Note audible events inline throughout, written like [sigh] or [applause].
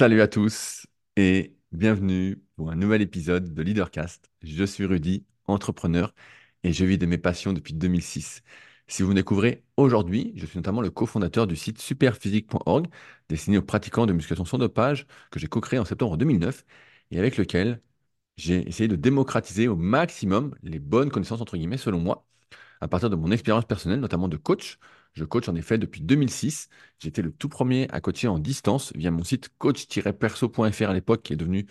Salut à tous et bienvenue pour un nouvel épisode de Leadercast. Je suis Rudy, entrepreneur et je vis de mes passions depuis 2006. Si vous me découvrez aujourd'hui, je suis notamment le cofondateur du site superphysique.org, destiné aux pratiquants de musculation sans dopage, que j'ai co-créé en septembre 2009 et avec lequel j'ai essayé de démocratiser au maximum les bonnes connaissances, entre guillemets, selon moi, à partir de mon expérience personnelle, notamment de coach. Je coach en effet depuis 2006. J'étais le tout premier à coacher en distance via mon site coach-perso.fr à l'époque, qui est devenu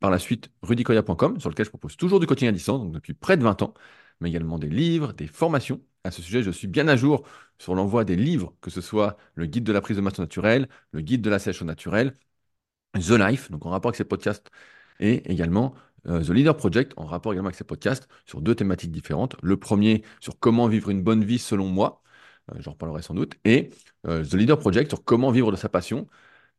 par la suite rudicoya.com, sur lequel je propose toujours du coaching à distance, donc depuis près de 20 ans, mais également des livres, des formations. À ce sujet, je suis bien à jour sur l'envoi des livres, que ce soit le guide de la prise de masse naturelle, le guide de la sèche naturelle, The Life, donc en rapport avec ces podcasts, et également euh, The Leader Project, en rapport également avec ces podcasts, sur deux thématiques différentes. Le premier sur comment vivre une bonne vie selon moi, j'en reparlerai sans doute, et euh, The Leader Project sur comment vivre de sa passion.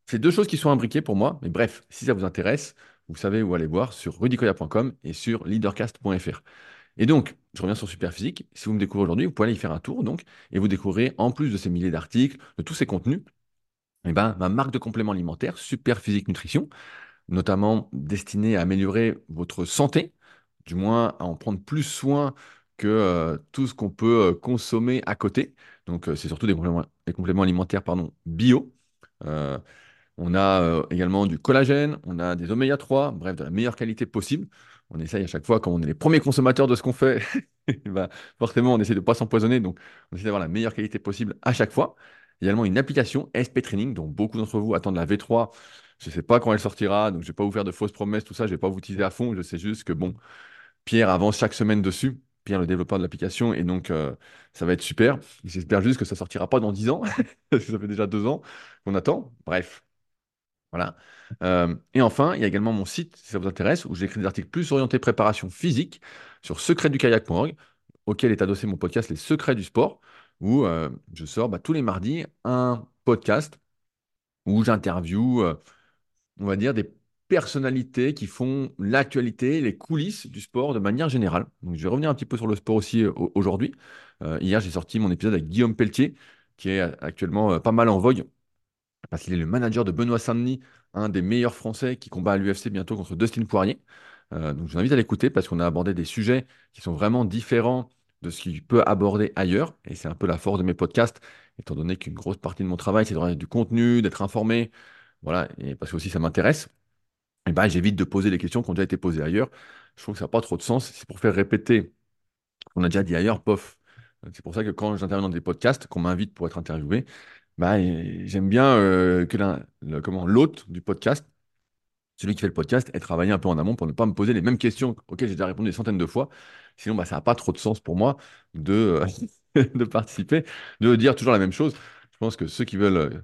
C'est deux choses qui sont imbriquées pour moi, mais bref, si ça vous intéresse, vous savez où aller voir sur rudicoya.com et sur leadercast.fr. Et donc, je reviens sur Superphysique. Si vous me découvrez aujourd'hui, vous pouvez aller y faire un tour, donc, et vous découvrirez, en plus de ces milliers d'articles, de tous ces contenus, eh ben, ma marque de compléments alimentaires, Superphysique Nutrition, notamment destinée à améliorer votre santé, du moins à en prendre plus soin que tout ce qu'on peut consommer à côté. Donc, c'est surtout des compléments, des compléments alimentaires pardon, bio. on a également du collagène, on a des oméga 3, bref, de la meilleure qualité possible. On essaye à chaque fois, quand on est les premiers consommateurs de ce qu'on fait, [laughs] bah, forcément, on essaie de ne pas s'empoisonner, donc on essaie d'avoir la meilleure qualité possible à chaque fois. Également une application SP Training, dont beaucoup d'entre vous attendent la V3. Je ne sais pas quand elle sortira, donc je ne vais pas vous faire de fausses promesses, tout ça, je ne vais pas vous teaser à fond. Je sais juste que, bon, Pierre avance chaque semaine dessus. Pierre, le développeur de l'application, et donc euh, ça va être super. J'espère juste que ça sortira pas dans 10 ans, [laughs] parce que ça fait déjà deux ans qu'on attend. Bref, voilà. Euh, et enfin, il y a également mon site, si ça vous intéresse, où j'écris des articles plus orientés préparation physique sur secretdukayak.org, auquel est adossé mon podcast Les Secrets du Sport, où euh, je sors bah, tous les mardis un podcast où j'interview, on va dire, des personnalités qui font l'actualité, les coulisses du sport de manière générale. Donc, je vais revenir un petit peu sur le sport aussi euh, aujourd'hui. Euh, hier, j'ai sorti mon épisode avec Guillaume Pelletier, qui est actuellement euh, pas mal en vogue, parce qu'il est le manager de Benoît Saint-Denis, un des meilleurs Français qui combat à l'UFC bientôt contre Dustin Poirier. donc, je vous invite à l'écouter parce qu'on a abordé des sujets qui sont vraiment différents de ce qu'il peut aborder ailleurs. Et c'est un peu la force de mes podcasts, étant donné qu'une grosse partie de mon travail, c'est de du contenu, d'être informé. Voilà, et parce que aussi ça m'intéresse eh ben, j'évite de poser les questions qui ont déjà été posées ailleurs. Je trouve que ça n'a pas trop de sens. C'est pour faire répéter ce qu'on a déjà dit ailleurs, pof. C'est pour ça que quand j'interviens dans des podcasts, qu'on m'invite pour être interviewé, bah, j'aime bien euh, que l'hôte du podcast, celui qui fait le podcast, ait travaillé un peu en amont pour ne pas me poser les mêmes questions auxquelles j'ai déjà répondu des centaines de fois. Sinon, bah, ça n'a pas trop de sens pour moi de, [laughs] de participer, de dire toujours la même chose. Je pense que ceux qui veulent euh,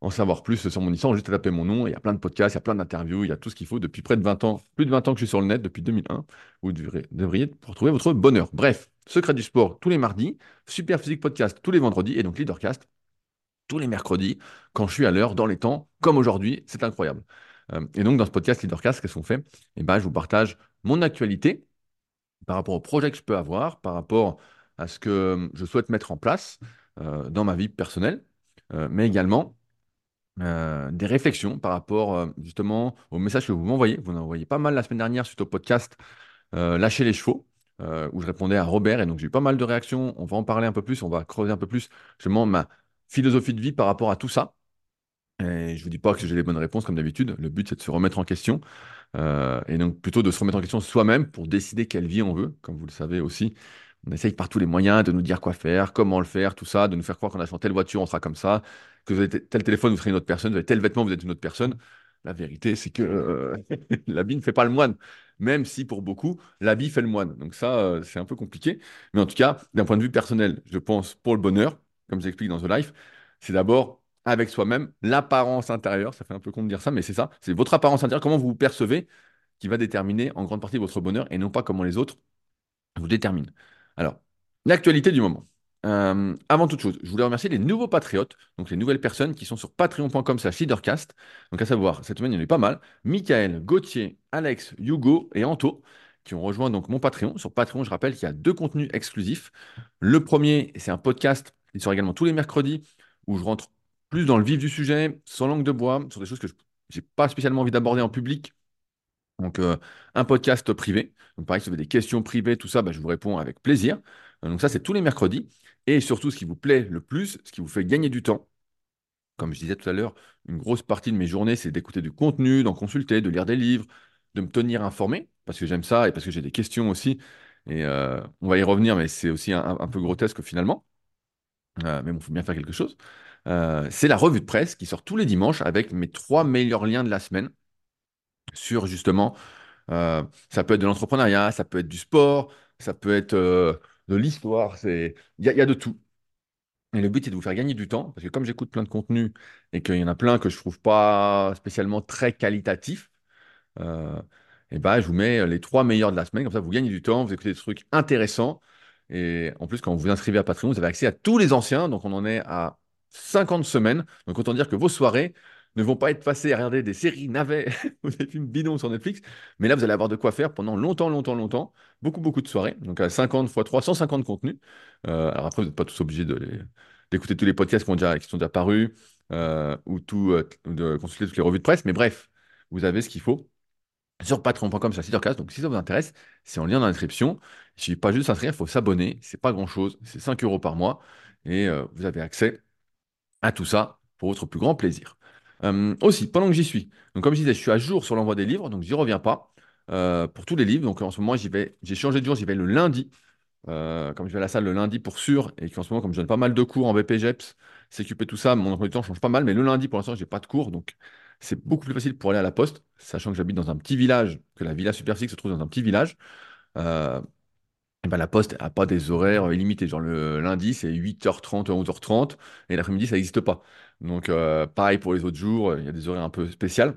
en savoir plus sur mon histoire, juste à taper mon nom. Il y a plein de podcasts, il y a plein d'interviews, il y a tout ce qu'il faut depuis près de 20 ans, plus de 20 ans que je suis sur le net, depuis 2001. Vous devriez, pour trouver votre bonheur. Bref, Secret du sport tous les mardis, Super Physique Podcast tous les vendredis et donc Leadercast tous les mercredis quand je suis à l'heure, dans les temps, comme aujourd'hui. C'est incroyable. Euh, et donc, dans ce podcast Leadercast, qu'est-ce qu'on fait? Eh ben, Je vous partage mon actualité par rapport au projet que je peux avoir, par rapport à ce que je souhaite mettre en place euh, dans ma vie personnelle, euh, mais également euh, des réflexions par rapport euh, justement au message que vous m'envoyez. Vous en envoyez pas mal la semaine dernière suite au podcast euh, Lâcher les chevaux, où je répondais à Robert, et donc j'ai eu pas mal de réactions. On va en parler un peu plus, on va creuser un peu plus justement ma philosophie de vie par rapport à tout ça. Et je vous dis pas que j'ai les bonnes réponses comme d'habitude. Le but c'est de se remettre en question. et donc plutôt de se remettre en question soi-même pour décider quelle vie on veut, comme vous le savez aussi. On essaye par tous les moyens de nous dire quoi faire, comment le faire, tout ça, de nous faire croire qu'en achetant telle voiture, on sera comme ça, que vous avez tel téléphone, vous serez une autre personne, vous avez tel vêtement, vous êtes une autre personne. La vérité, c'est que euh, [laughs] l'habit ne fait pas le moine, même si pour beaucoup, l'habit fait le moine. Donc ça, euh, c'est un peu compliqué. Mais en tout cas, d'un point de vue personnel, je pense pour le bonheur, comme j'explique dans The Life, c'est d'abord avec soi-même l'apparence intérieure. Ça fait un peu con de dire ça, mais c'est ça. C'est votre apparence intérieure, comment vous vous percevez, qui va déterminer en grande partie votre bonheur et non pas comment les autres vous déterminent. Alors, l'actualité du moment. Euh, avant toute chose, je voulais remercier les nouveaux patriotes, donc les nouvelles personnes qui sont sur patreon.com slash leadercast. Donc à savoir, cette semaine, il y en a eu pas mal. Michael, Gauthier, Alex, Hugo et Anto qui ont rejoint donc mon Patreon. Sur Patreon, je rappelle qu'il y a deux contenus exclusifs. Le premier, c'est un podcast qui sort également tous les mercredis où je rentre plus dans le vif du sujet, sans langue de bois, sur des choses que je j'ai pas spécialement envie d'aborder en public. Donc, euh, un podcast privé. Donc, pareil, si vous avez des questions privées, tout ça, bah, je vous réponds avec plaisir. Euh, donc, ça, c'est tous les mercredis. Et surtout, ce qui vous plaît le plus, ce qui vous fait gagner du temps, comme je disais tout à l'heure, une grosse partie de mes journées, c'est d'écouter du contenu, d'en consulter, de lire des livres, de me tenir informé, parce que j'aime ça et parce que j'ai des questions aussi. Et euh, on va y revenir, mais c'est aussi un, peu grotesque finalement. Euh, mais bon, il faut bien faire quelque chose. Euh, c'est la revue de presse qui sort tous les dimanches avec mes trois meilleurs liens de la semaine sur justement, ça peut être de l'entrepreneuriat, ça peut être du sport, ça peut être de l'histoire, il y, a y a de tout. Et le but, c'est de vous faire gagner du temps, parce que comme j'écoute plein de contenus et qu'il y en a plein que je trouve pas spécialement très qualitatifs, euh, et ben, je vous mets les trois meilleurs de la semaine, comme ça vous gagnez du temps, vous écoutez des trucs intéressants. Et en plus, quand vous vous inscrivez à Patreon, vous avez accès à tous les anciens, donc on en est à 50 semaines. Donc autant dire que vos soirées ne vont pas être passées à regarder des séries navets [laughs] ou des films bidons sur Netflix, mais là vous allez avoir de quoi faire pendant longtemps, longtemps, longtemps, beaucoup, beaucoup de soirées. Donc à 50 x 3, 150 contenus. Euh, alors après, vous n'êtes pas tous obligés d'écouter tous les podcasts qui, sont déjà parus euh, ou tout, euh, de consulter toutes les revues de presse, mais bref, vous avez ce qu'il faut sur patreon.com sur Leadercast. Donc, si ça vous intéresse, c'est en lien dans la description. Il suffit pas juste s'inscrire, il faut s'abonner. C'est pas grand-chose. C'est 5 euros par mois. Et vous avez accès à tout ça pour votre plus grand plaisir. Euh, aussi, pendant que j'y suis, donc comme je disais, je suis à jour sur l'envoi des livres, donc j'y reviens pas euh, pour tous les livres. Donc en ce moment, j'y vais, j'ai changé de jour, j'y vais le lundi. Euh, comme je vais à la salle le lundi pour sûr, et qu'en ce moment, comme je donne pas mal de cours en BPGEPS, CQP, tout ça, mon emploi du temps change pas mal, mais le lundi, pour l'instant, j'ai pas de cours, donc c'est beaucoup plus facile pour aller à la poste, sachant que j'habite dans un petit village, que la Villa Super se trouve dans un petit village. Et ben, la poste n'a pas des horaires illimités. Genre le lundi, c'est 8h30, 11h30, et l'après-midi, ça n'existe pas. Donc, euh, pareil pour les autres jours, il y a des horaires un peu spéciaux.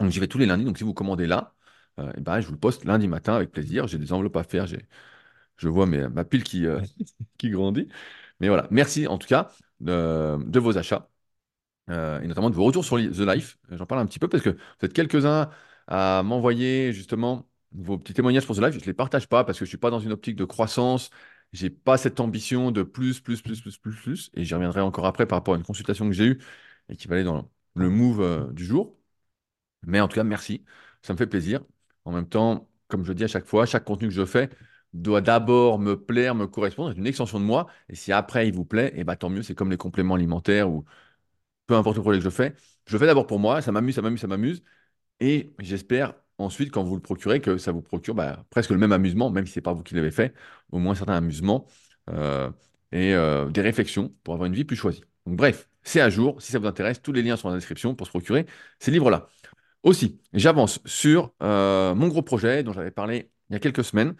Donc, j'y vais tous les lundis. Donc, si vous commandez là, euh, et ben, je vous le poste lundi matin avec plaisir. J'ai des enveloppes à faire. J'ai, je vois mes- ma pile qui, euh, [laughs] qui grandit. Mais voilà, merci en tout cas de, vos achats euh, et notamment de vos retours sur The Life. J'en parle un petit peu parce que vous êtes quelques-uns à m'envoyer justement vos petits témoignages pour The Life. Je ne les partage pas parce que je ne suis pas dans une optique de croissance. J'ai pas cette ambition de plus, plus, plus, plus, plus, plus. Et j'y reviendrai encore après par rapport à une consultation que j'ai eue et qui va aller dans le move euh, du jour. Mais en tout cas, merci. Ça me fait plaisir. En même temps, comme je dis à chaque fois, chaque contenu que je fais doit d'abord me plaire, me correspondre, être une extension de moi. Et si après il vous plaît, et bah, tant mieux, c'est comme les compléments alimentaires ou peu importe le projet que je fais. Je le fais d'abord pour moi, ça m'amuse, ça m'amuse, ça m'amuse. Et j'espère ensuite, quand vous le procurez, que ça vous procure bah, presque le même amusement, même si ce n'est pas vous qui l'avez fait, au moins un certain amusement euh, et euh, des réflexions pour avoir une vie plus choisie. Donc bref, c'est à jour. Si ça vous intéresse, tous les liens sont dans la description pour se procurer ces livres-là. Aussi, j'avance sur euh, mon gros projet dont j'avais parlé il y a quelques semaines.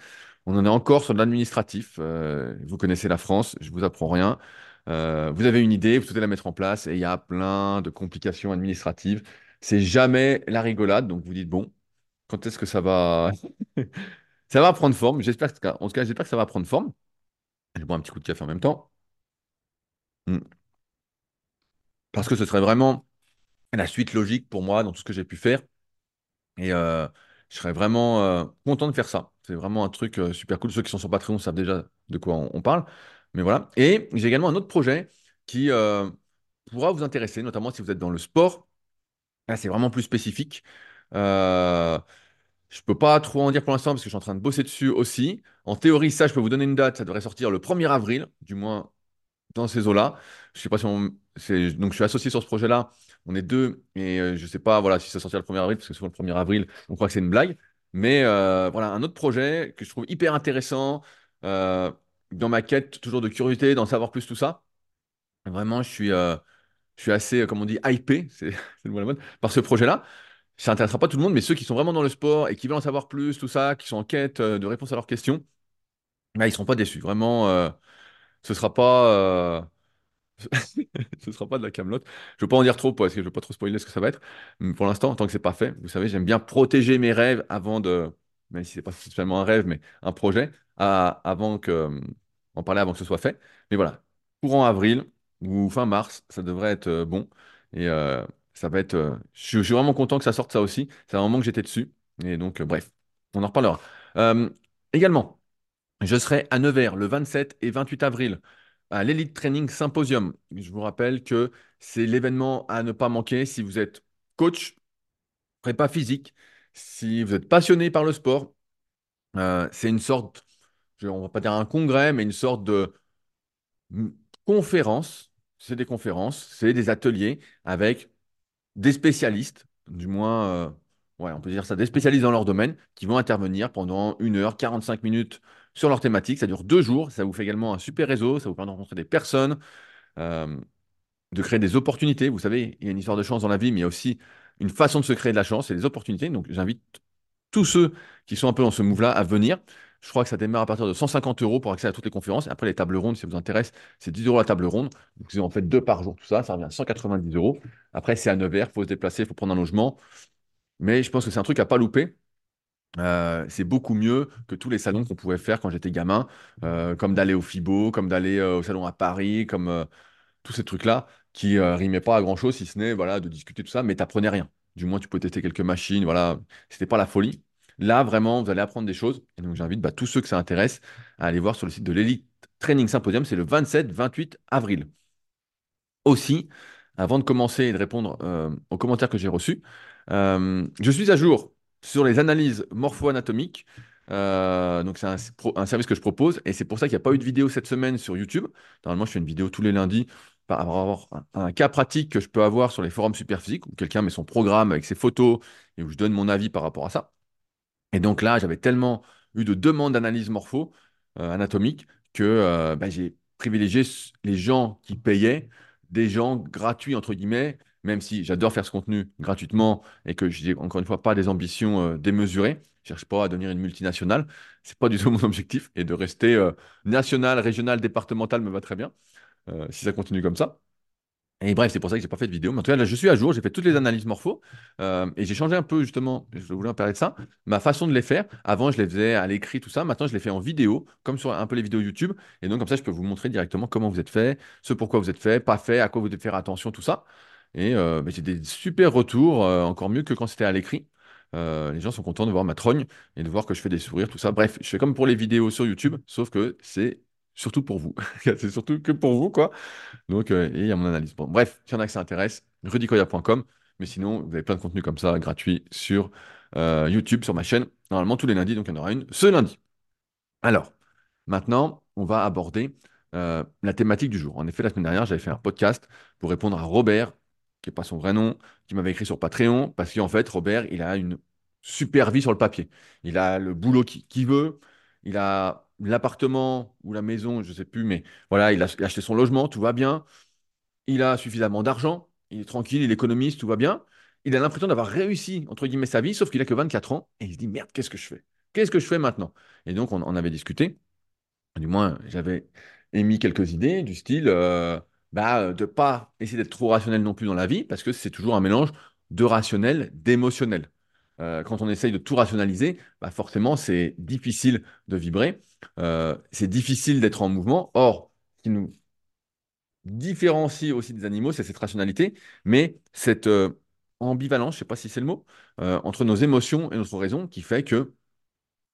On en est encore sur l'administratif. Vous connaissez la France, je vous apprends rien. Vous avez une idée, vous souhaitez la mettre en place et il y a plein de complications administratives. C'est jamais la rigolade, donc vous dites bon, quand est-ce que ça va [laughs] ça va prendre forme. J'espère que, j'espère que ça va prendre forme. Je bois un petit coup de café en même temps. Mm. Parce que ce serait vraiment la suite logique pour moi dans tout ce que j'ai pu faire. Et euh, je serais vraiment euh, content de faire ça. C'est vraiment un truc euh, super cool. Ceux qui sont sur Patreon savent déjà de quoi on, parle. Mais voilà. Et j'ai également un autre projet qui pourra vous intéresser, notamment si vous êtes dans le sport. Là, c'est vraiment plus spécifique. Je peux pas trop en dire pour l'instant parce que je suis en train de bosser dessus aussi. En théorie, ça, je peux vous donner une date. Ça devrait sortir le 1er avril, du moins dans ces eaux-là. Je sais pas si on... Donc, je suis associé sur ce projet-là. On est deux et euh, je sais pas voilà, si ça sortira le 1er avril, parce que souvent le 1er avril, on croit que c'est une blague. Mais euh, voilà, un autre projet que je trouve hyper intéressant euh, dans ma quête toujours de curiosité, d'en savoir plus, tout ça. Vraiment, je suis, euh, je suis assez, comme on dit, hypé, [laughs] c'est le mot la mode, par ce projet-là. Ça n'intéressera pas tout le monde, mais ceux qui sont vraiment dans le sport et qui veulent en savoir plus, tout ça, qui sont en quête euh, de réponses à leurs questions, là, ils ne seront pas déçus. Vraiment, euh, ce sera pas. euh, [laughs] Ce sera pas de la camelote. Je ne veux pas en dire trop parce que je ne veux pas trop spoiler ce que ça va être. Mais pour l'instant, tant que c'est pas fait, vous savez, j'aime bien protéger mes rêves avant de, même si c'est pas spécialement un rêve, mais un projet, avant que, en parler avant que ce soit fait. Mais voilà, courant avril ou fin mars, ça devrait être bon. Et ça va être. euh, je, suis vraiment content que ça sorte ça aussi. C'est un moment que j'étais dessus. Et donc, euh, bref, on en reparlera. Euh, également. Je serai à Nevers le 27 et 28 avril à l'Elite Training Symposium. Je vous rappelle que c'est l'événement à ne pas manquer si vous êtes coach, prépa physique. Si vous êtes passionné par le sport, c'est une sorte, je- on va pas dire un congrès, mais une sorte de mm, conférence. C'est des conférences, c'est des ateliers avec des spécialistes, du moins, euh, ouais, on peut dire ça, des spécialistes dans leur domaine, qui vont intervenir pendant une heure, 45 minutes sur leur thématique. Ça dure deux jours. Ça vous fait également un super réseau. Ça vous permet de rencontrer des personnes, euh, de créer des opportunités. Vous savez, il y a une histoire de chance dans la vie, mais il y a aussi une façon de se créer de la chance et des opportunités. Donc, j'invite tous ceux qui sont un peu dans ce move-là à venir. Je crois que ça démarre à partir de 150 euros pour accéder à toutes les conférences. Après, les tables rondes, si ça vous intéresse, c'est 10 euros la table ronde. Donc, vous en faites deux par jour, tout ça, ça revient à 190 euros. Après, c'est à Nevers, il faut se déplacer, il faut prendre un logement. Mais je pense que c'est un truc à pas louper. Euh, c'est beaucoup mieux que tous les salons qu'on pouvait faire quand j'étais gamin, euh, comme d'aller au FIBO, comme d'aller euh, au salon à Paris, comme tous ces trucs-là qui rimaient pas à grand-chose, si ce n'est voilà, de discuter tout ça, mais t'apprenais rien. Du moins, tu peux tester quelques machines, voilà, c'était pas la folie. Là, vraiment, vous allez apprendre des choses. Et donc, j'invite bah, tous ceux que ça intéresse à aller voir sur le site de l'Elite Training Symposium. C'est le 27-28 avril. Aussi, avant de commencer et de répondre euh, aux commentaires que j'ai reçus, euh, je suis à jour sur les analyses morpho-anatomiques. Euh, donc, c'est un, service que je propose et c'est pour ça qu'il n'y a pas eu de vidéo cette semaine sur YouTube. Normalement, je fais une vidéo tous les lundis par rapport à un, un cas pratique que je peux avoir sur les forums Superphysique où quelqu'un met son programme avec ses photos et où je donne mon avis par rapport à ça. Et donc là, j'avais tellement eu de demandes d'analyse morpho, euh, anatomique, que euh, bah, j'ai privilégié les gens qui payaient, des gens gratuits, entre guillemets, même si j'adore faire ce contenu gratuitement et que je n'ai encore une fois pas des ambitions euh, démesurées. Je cherche pas à devenir une multinationale. C'est pas du tout [laughs] mon objectif. Et de rester national, régional, départemental me va très bien, si ça continue comme ça. Et bref, c'est pour ça que j'ai pas fait de vidéo. Mais en tout cas, là, je suis à jour. J'ai fait toutes les analyses morpho euh, et j'ai changé un peu justement. Je voulais en parler de ça. Ma façon de les faire. Avant, je les faisais à l'écrit, tout ça. Maintenant, je les fais en vidéo, comme sur un peu les vidéos YouTube. Et donc, comme ça, je peux vous montrer directement comment vous êtes fait, ce pourquoi vous êtes fait, pas fait, à quoi vous devez faire attention, tout ça. Et euh, j'ai des super retours, euh, encore mieux que quand c'était à l'écrit. Les gens sont contents de voir ma trogne et de voir que je fais des sourires, tout ça. Bref, je fais comme pour les vidéos sur YouTube, sauf que c'est surtout pour vous. [laughs] C'est surtout que pour vous, quoi. Donc, euh, il y a mon analyse. Bref, s'il y en a que ça intéresse. Mais sinon, vous avez plein de contenus comme ça, gratuits, sur euh, YouTube, sur ma chaîne. Normalement, tous les lundis, donc il y en aura une ce lundi. Alors, maintenant, on va aborder euh, la thématique du jour. En effet, la semaine dernière, j'avais fait un podcast pour répondre à Robert, qui n'est pas son vrai nom, qui m'avait écrit sur Patreon, parce qu'en fait, Robert, il a une super vie sur le papier. Il a le boulot qu'il qui veut, il a l'appartement ou la maison, je ne sais plus, mais voilà, il a, acheté son logement, tout va bien. Il a suffisamment d'argent, il est tranquille, il économise, tout va bien. Il a l'impression d'avoir réussi, entre guillemets, sa vie, sauf qu'il a que 24 ans, et il se dit, merde, qu'est-ce que je fais? Qu'est-ce que je fais maintenant? Et donc, on avait discuté. Du moins, j'avais émis quelques idées du style euh, bah, de ne pas essayer d'être trop rationnel non plus dans la vie, parce que c'est toujours un mélange de rationnel, d'émotionnel. Euh, quand on essaye de tout rationaliser, bah forcément, c'est difficile de vibrer, euh, c'est difficile d'être en mouvement. Or, ce qui nous différencie aussi des animaux, c'est cette rationalité, mais cette euh, ambivalence, je ne sais pas si c'est le mot, entre nos émotions et notre raison qui fait que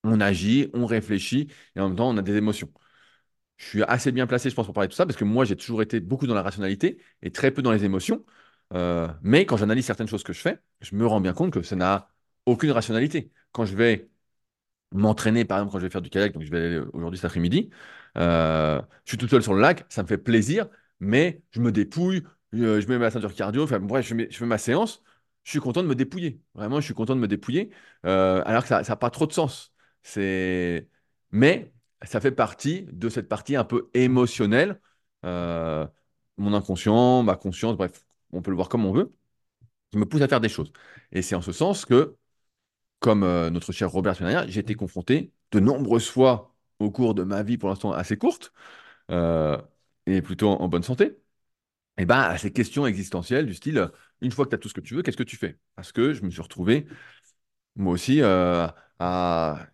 on agit, on réfléchit, et en même temps, on a des émotions je suis assez bien placé, je pense, pour parler de tout ça, parce que moi, j'ai toujours été beaucoup dans la rationalité et très peu dans les émotions. Mais quand j'analyse certaines choses que je fais, je me rends bien compte que ça n'a aucune rationalité. Quand je vais m'entraîner, par exemple, quand je vais faire du kayak, donc je vais aller aujourd'hui cet après-midi, euh, je suis tout seul sur le lac, ça me fait plaisir, mais je me dépouille, euh, je mets ma ceinture cardio, enfin bref, je, fais ma séance, je suis content de me dépouiller. Vraiment, je suis content de me dépouiller, euh, alors que ça n'a pas trop de sens. Mais ça fait partie de cette partie un peu émotionnelle, mon inconscient, ma conscience, bref, on peut le voir comme on veut, qui me pousse à faire des choses. Et c'est en ce sens que comme euh, notre cher Robert Schneider, j'ai été confronté de nombreuses fois au cours de ma vie, pour l'instant assez courte, euh, et plutôt en, bonne santé, et ben, à ces questions existentielles du style, une fois que tu as tout ce que tu veux, qu'est-ce que tu fais? Parce que je me suis retrouvé, moi aussi, euh, à...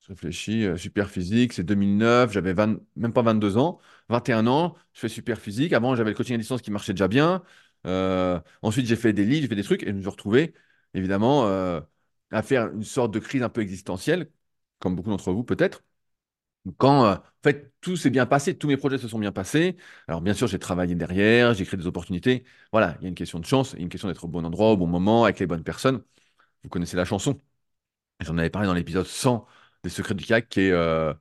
Je réfléchis, super physique, c'est 2009, j'avais 20 même pas 22 ans, 21 ans, je fais super physique. Avant, j'avais le coaching à distance qui marchait déjà bien. Ensuite, j'ai fait des livres, j'ai fait des trucs, et je me suis retrouvé, évidemment, à faire une sorte de crise un peu existentielle, comme beaucoup d'entre vous peut-être. Quand, euh, en fait, tout s'est bien passé, tous mes projets se sont bien passés. Alors, bien sûr, j'ai travaillé derrière, j'ai créé des opportunités. Voilà, il y a une question de chance, il y a une question d'être au bon endroit, au bon moment, avec les bonnes personnes. Vous connaissez la chanson. J'en avais parlé dans l'épisode 100 des Secrets du kayak, qui est euh,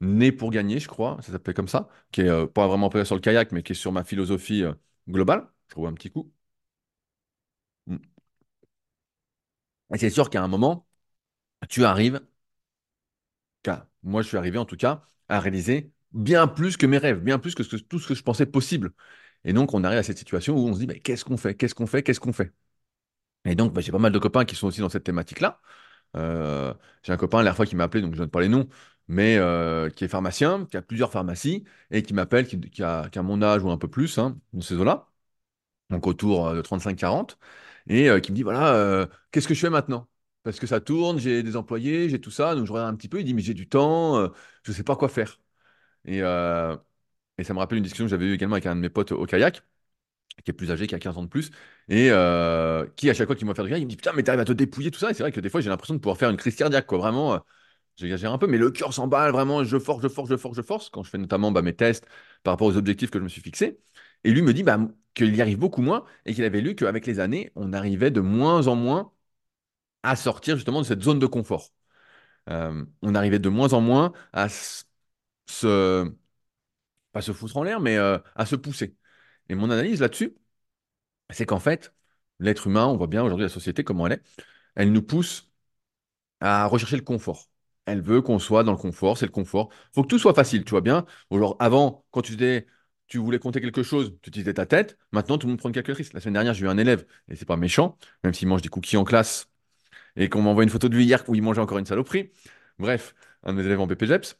Né pour gagner, je crois, ça s'appelait comme ça, qui est euh, pas vraiment basé sur le kayak, mais qui est sur ma philosophie globale. Je trouve un petit coup. Mm. Et c'est sûr qu'à un moment, tu arrives, moi je suis arrivé en tout cas, à réaliser bien plus que mes rêves, bien plus que, tout ce que je pensais possible. Et donc on arrive à cette situation où on se dit, mais qu'est-ce qu'on fait? Qu'est-ce qu'on fait? Qu'est-ce qu'on fait? Et donc bah, j'ai pas mal de copains qui sont aussi dans cette thématique-là. Euh, j'ai un copain, la dernière fois, qui m'a appelé, donc je ne donne pas les noms, mais euh, qui est pharmacien, qui a plusieurs pharmacies, et qui m'appelle, qui, qui a, qui a mon âge ou un peu plus, hein, dans ces eaux-là, donc autour euh, de 35-40, et euh, qui me dit, voilà, euh, qu'est-ce que je fais maintenant? Parce que ça tourne, j'ai des employés, j'ai tout ça, donc je regarde un petit peu, il dit, mais j'ai du temps, euh, je ne sais pas quoi faire. Et, et ça me rappelle une discussion que j'avais eue également avec un de mes potes au kayak, qui est plus âgé, qui a 15 ans de plus, et qui, à chaque fois qu'il me voit faire du kayak, il me dit, putain, mais t'arrives à te dépouiller, tout ça, et c'est vrai que des fois, j'ai l'impression de pouvoir faire une crise cardiaque, quoi, vraiment. J'exagère un peu, mais le cœur s'emballe vraiment. Je force, je force, je force, je force. Quand je fais notamment bah, mes tests par rapport aux objectifs que je me suis fixés. Et lui me dit bah, qu'il y arrive beaucoup moins et qu'il avait lu qu'avec les années, on arrivait de moins en moins à sortir justement de cette zone de confort. Euh, on arrivait de moins en moins à se, pas se foutre en l'air, mais euh, à se pousser. Et mon analyse là-dessus, c'est qu'en fait, l'être humain, on voit bien aujourd'hui la société, comment elle est, elle nous pousse à rechercher le confort. Elle veut qu'on soit dans le confort, c'est le confort. faut que tout soit facile, tu vois bien. Genre, avant, quand tu, disais- tu voulais compter quelque chose, tu utilisais ta tête. Maintenant, tout le monde prend une calculatrice. La semaine dernière, j'ai eu un élève, et c'est pas méchant, même s'il mange des cookies en classe, et qu'on m'envoie une photo de lui hier où il mangeait encore une saloperie. Bref, un de mes élèves en BPGEPS,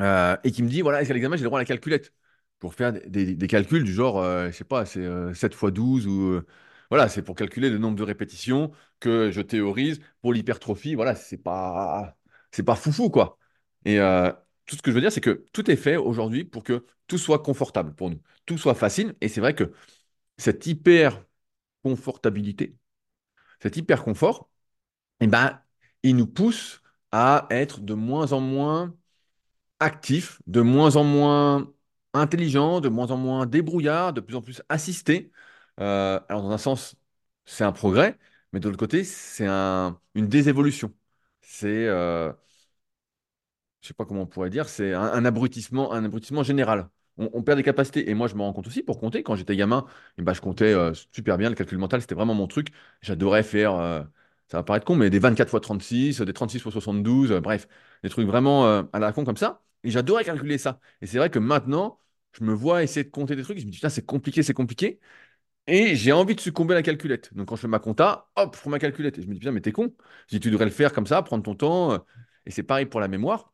euh, et qui me dit, voilà, est-ce qu'à l'examen, j'ai le droit à la calculette? Pour faire des, des- des calculs du genre, euh, je sais pas, c'est euh, 7 fois 12 ou... euh, voilà, c'est pour calculer le nombre de répétitions que je théorise pour l'hypertrophie. Voilà, c'est pas, c'est pas foufou, quoi. Et euh, tout ce que je veux dire, c'est que tout est fait aujourd'hui pour que tout soit confortable pour nous, tout soit facile. Et c'est vrai que cette hyper confortabilité, cet hyper confort, eh ben, il nous pousse à être de moins en moins actif, de moins en moins intelligent, de moins en moins débrouillard, de plus en plus assisté. Euh, alors, dans un sens, c'est un progrès, mais de l'autre côté, c'est un- une désévolution. C'est, euh, je sais pas comment on pourrait dire, c'est un, abrutissement, un abrutissement général. On, perd des capacités. Et moi, je me rends compte aussi pour compter. Quand j'étais gamin, eh ben, je comptais euh, super bien. Le calcul mental, c'était vraiment mon truc. J'adorais faire, euh, ça va paraître con, mais des 24 fois 36, des 36 fois 72, euh, bref, des trucs vraiment euh, à la con comme ça. Et j'adorais calculer ça. Et c'est vrai que maintenant, je me vois essayer de compter des trucs. Je me dis, putain, c'est compliqué, c'est compliqué. Et j'ai envie de succomber à la calculette. Donc quand je fais ma compta, hop, je prends ma calculette. Et je me dis, putain, mais t'es con. Je dis, tu devrais le faire comme ça, prendre ton temps. Et c'est pareil pour la mémoire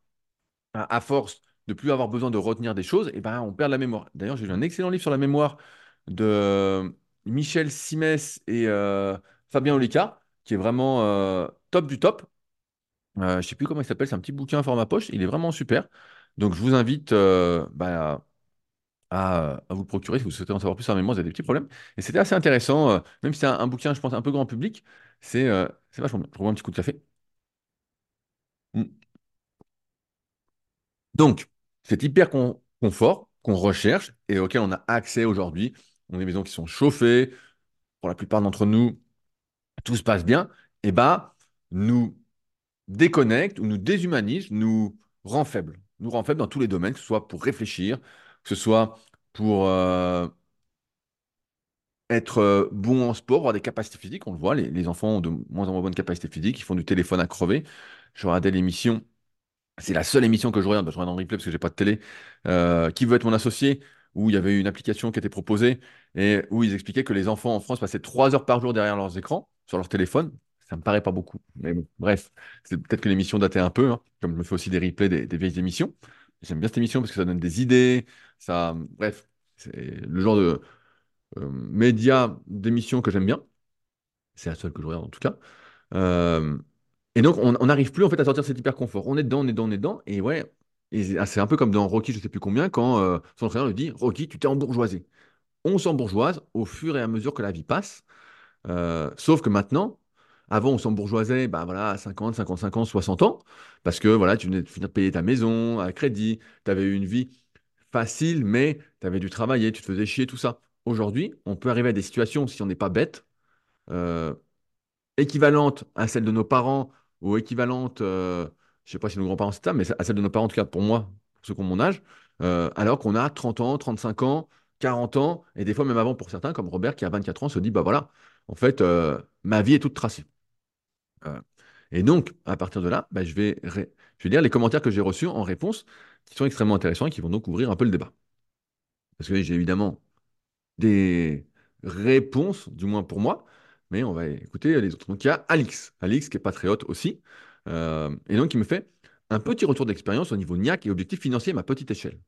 à force de plus avoir besoin de retenir des choses, et ben, on perd la mémoire. D'ailleurs, j'ai lu un excellent livre sur la mémoire de Michel Simès et euh, Fabien Olicard, qui est vraiment euh, top du top. Euh, je sais plus comment il s'appelle, c'est un petit bouquin format poche, il est vraiment super. Donc, je vous invite euh, bah, à, à vous procurer si vous souhaitez en savoir plus sur la mémoire, vous avez des petits problèmes. Et c'était assez intéressant, euh, même si c'est un, bouquin, je pense, un peu grand public, c'est euh, vachement bien. Je revois un petit coup de café. Mm. Donc, cet hyper con- confort qu'on recherche et auquel on a accès aujourd'hui, on a des maisons qui sont chauffées, pour la plupart d'entre nous, tout se passe bien, et bah, nous déconnecte ou nous déshumanise, nous rend faibles. Nous rend faibles dans tous les domaines, que ce soit pour réfléchir, que ce soit pour euh, être euh, bon en sport, avoir des capacités physiques. On le voit, les, les enfants ont de moins en moins bonnes capacités physiques, ils font du téléphone à crever. Je regardais l'émission C'est la seule émission que je regarde, bah, je regarde en replay parce que j'ai pas de télé. Euh, qui veut être mon associé? Où il y avait une application qui était proposée et où ils expliquaient que les enfants en France passaient trois heures par jour derrière leurs écrans, sur leur téléphone. Ça me paraît pas beaucoup. Mais bon, bref, peut-être que l'émission datait un peu, hein, comme je me fais aussi des replays des, des vieilles émissions. J'aime bien cette émission parce que ça donne des idées. Ça, bref, c'est le genre de euh, média d'émission que j'aime bien. C'est la seule que je regarde en tout cas. Euh, et donc, on n'arrive plus en fait à sortir cet hyper confort. On est dedans, on est dedans, on est dedans. Et ouais, ah, c'est un peu comme dans Rocky, je sais plus combien, quand euh, son entraîneur lui dit, Rocky, tu t'es embourgeoisé. On s'embourgeoise au fur et à mesure que la vie passe. Euh, sauf que maintenant, avant, on s'embourgeoisait bah, voilà, à 50, 55 ans, 60 ans, parce que voilà, tu venais de finir de payer ta maison à crédit, tu avais eu une vie facile, mais tu avais dû travailler, tu te faisais chier, tout ça. Aujourd'hui, on peut arriver à des situations, si on n'est pas bête, euh, équivalente à celle de nos parents ou équivalente, euh, je ne sais pas si nos grands-parents c'est ça, mais à celle de nos parents, en tout cas pour moi, pour ceux qui ont mon âge, euh, alors qu'on a 30 ans, 35 ans, 40 ans, et des fois même avant pour certains, comme Robert qui a 24 ans, se dit, bah voilà, en fait, euh, ma vie est toute tracée. Et donc, à partir de là, bah, je vais, je vais lire les commentaires que j'ai reçus en réponse, qui sont extrêmement intéressants et qui vont donc ouvrir un peu le débat. Parce que j'ai évidemment des réponses, du moins pour moi, mais on va écouter les autres. Donc il y a Alix, Alix qui est patriote aussi, euh, et donc il me fait un petit retour d'expérience au niveau NIAC et objectif financier à ma petite échelle.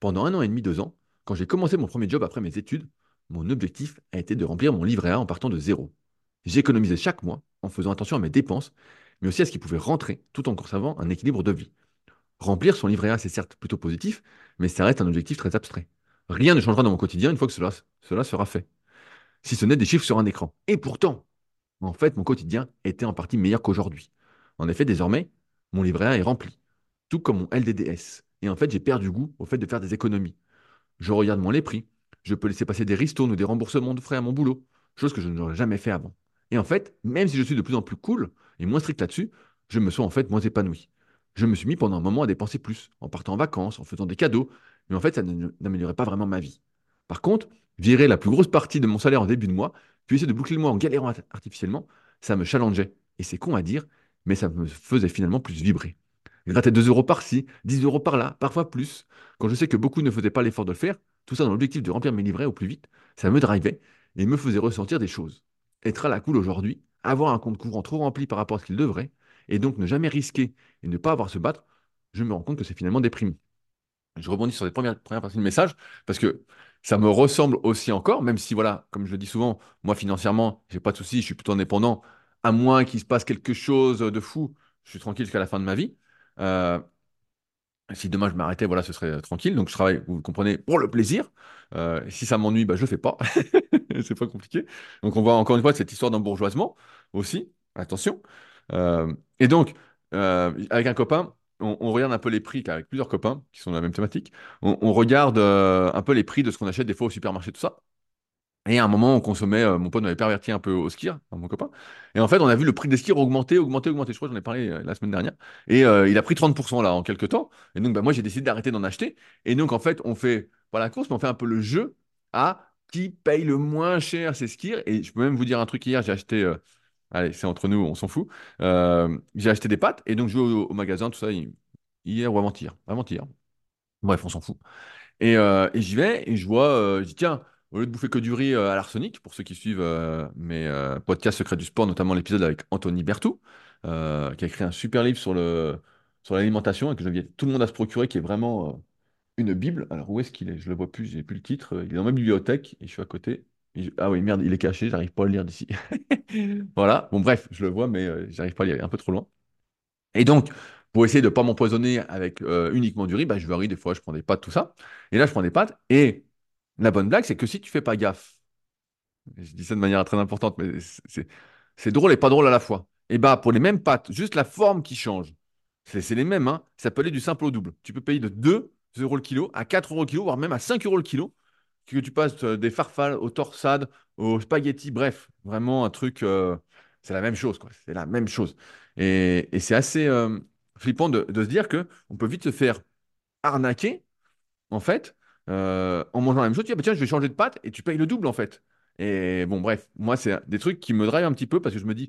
Pendant un an et demi, deux ans, quand j'ai commencé mon premier job après mes études, mon objectif a été de remplir mon livret A en partant de zéro. J'économisais chaque mois en faisant attention à mes dépenses, mais aussi à ce qui pouvait rentrer tout en conservant un équilibre de vie. Remplir son livret A, c'est certes plutôt positif, mais ça reste un objectif très abstrait. Rien ne changera dans mon quotidien une fois que cela, cela sera fait, si ce n'est des chiffres sur un écran. Et pourtant, en fait, mon quotidien était en partie meilleur qu'aujourd'hui. En effet, désormais, mon livret A est rempli, tout comme mon LDDS. Et en fait, j'ai perdu goût au fait de faire des économies. Je regarde moins les prix. Je peux laisser passer des ristournes ou des remboursements de frais à mon boulot, chose que je n'aurais jamais fait avant. Et en fait, même si je suis de plus en plus cool et moins strict là-dessus, je me sens en fait moins épanoui. Je me suis mis pendant un moment à dépenser plus, en partant en vacances, en faisant des cadeaux, mais en fait, ça n'améliorait pas vraiment ma vie. Par contre, virer la plus grosse partie de mon salaire en début de mois, puis essayer de boucler le mois en galérant art- artificiellement, ça me challengeait. Et c'est con à dire, mais ça me faisait finalement plus vibrer. Gratter 2 euros par-ci, 10 euros par-là, parfois plus. Quand je sais que beaucoup ne faisaient pas l'effort de le faire, tout ça dans l'objectif de remplir mes livrets au plus vite, ça me drivait et me faisait ressentir des choses. Être à la cool aujourd'hui, avoir un compte courant trop rempli par rapport à ce qu'il devrait, et donc ne jamais risquer et ne pas avoir à se battre, je me rends compte que c'est finalement déprimant. Je rebondis sur les premières, premières parties du message parce que ça me ressemble aussi encore, même si, voilà, comme je le dis souvent, moi financièrement, j'ai pas de soucis, je suis plutôt indépendant, à moins qu'il se passe quelque chose de fou, je suis tranquille jusqu'à la fin de ma vie. Euh, si demain je m'arrêtais, voilà, ce serait euh, tranquille. Donc je travaille, vous comprenez, pour le plaisir. Euh, si ça m'ennuie, bah, je ne fais pas. [laughs] C'est pas compliqué. Donc on voit encore une fois cette histoire d'embourgeoisement aussi. Attention. Et donc, avec un copain, on, regarde un peu les prix, avec plusieurs copains qui sont dans la même thématique. On, regarde euh, un peu les prix de ce qu'on achète des fois au supermarché, tout ça. Et à un moment, on consommait, euh, mon pote m'avait perverti un peu au skier, hein, mon copain. Et en fait, on a vu le prix des skiers augmenter, augmenter, augmenter. Je crois que j'en ai parlé euh, la semaine dernière. Et il a pris 30% là en quelques temps. Et donc, bah, moi, j'ai décidé d'arrêter d'en acheter. Et donc, en fait, on fait pas la course, mais on fait un peu le jeu à qui paye le moins cher ses skiers. Et je peux même vous dire un truc hier, j'ai acheté, allez, c'est entre nous, on s'en fout. Euh, j'ai acheté des pâtes et donc je vais au, magasin, tout ça, hi- hier ou avant-hier. Avant-hier. Bref, on s'en fout. Et, euh, et j'y vais et je vois, euh, je dis tiens, au lieu de bouffer que du riz à l'arsenic, pour ceux qui suivent mes podcasts Secrets du Sport, notamment l'épisode avec Anthony Berthoud, qui a écrit un super livre sur le, sur l'alimentation et que j'invite tout le monde à se procurer, qui est vraiment une bible. Alors où est-ce qu'il est? Je le vois plus, j'ai plus le titre. Il est dans ma bibliothèque et je suis à côté. Ah oui, merde, il est caché, j'arrive pas à le lire d'ici. [laughs] Voilà, bon bref, je le vois, mais euh, j'arrive pas à lire, un peu trop loin. Et donc, pour essayer de ne pas m'empoisonner avec euh, uniquement du riz, bah, je varie des fois, je prends des pâtes, tout ça. Et là, je prends des pâtes. Et la bonne blague, c'est que si tu fais pas gaffe, je dis ça de manière très importante, mais c'est drôle et pas drôle à la fois. Et bah, pour les mêmes pâtes, juste la forme qui change. C'est c'est les mêmes, hein. Ça peut aller du simple au double. Tu peux payer de 2 euros le kilo à 4 euros le kilo, voire même à 5 euros le kilo. Que tu passes euh, des farfales aux torsades, aux spaghettis, bref, vraiment un truc. euh, c'est la même chose, quoi. C'est la même chose. Et, et c'est assez euh, flippant de, se dire que on peut vite se faire arnaquer en fait, en mangeant la même chose, tu dis, ah, bah, tiens, je vais changer de pâte et tu payes le double, en fait. Et bon, bref, moi, c'est des trucs qui me drive un petit peu parce que je me dis,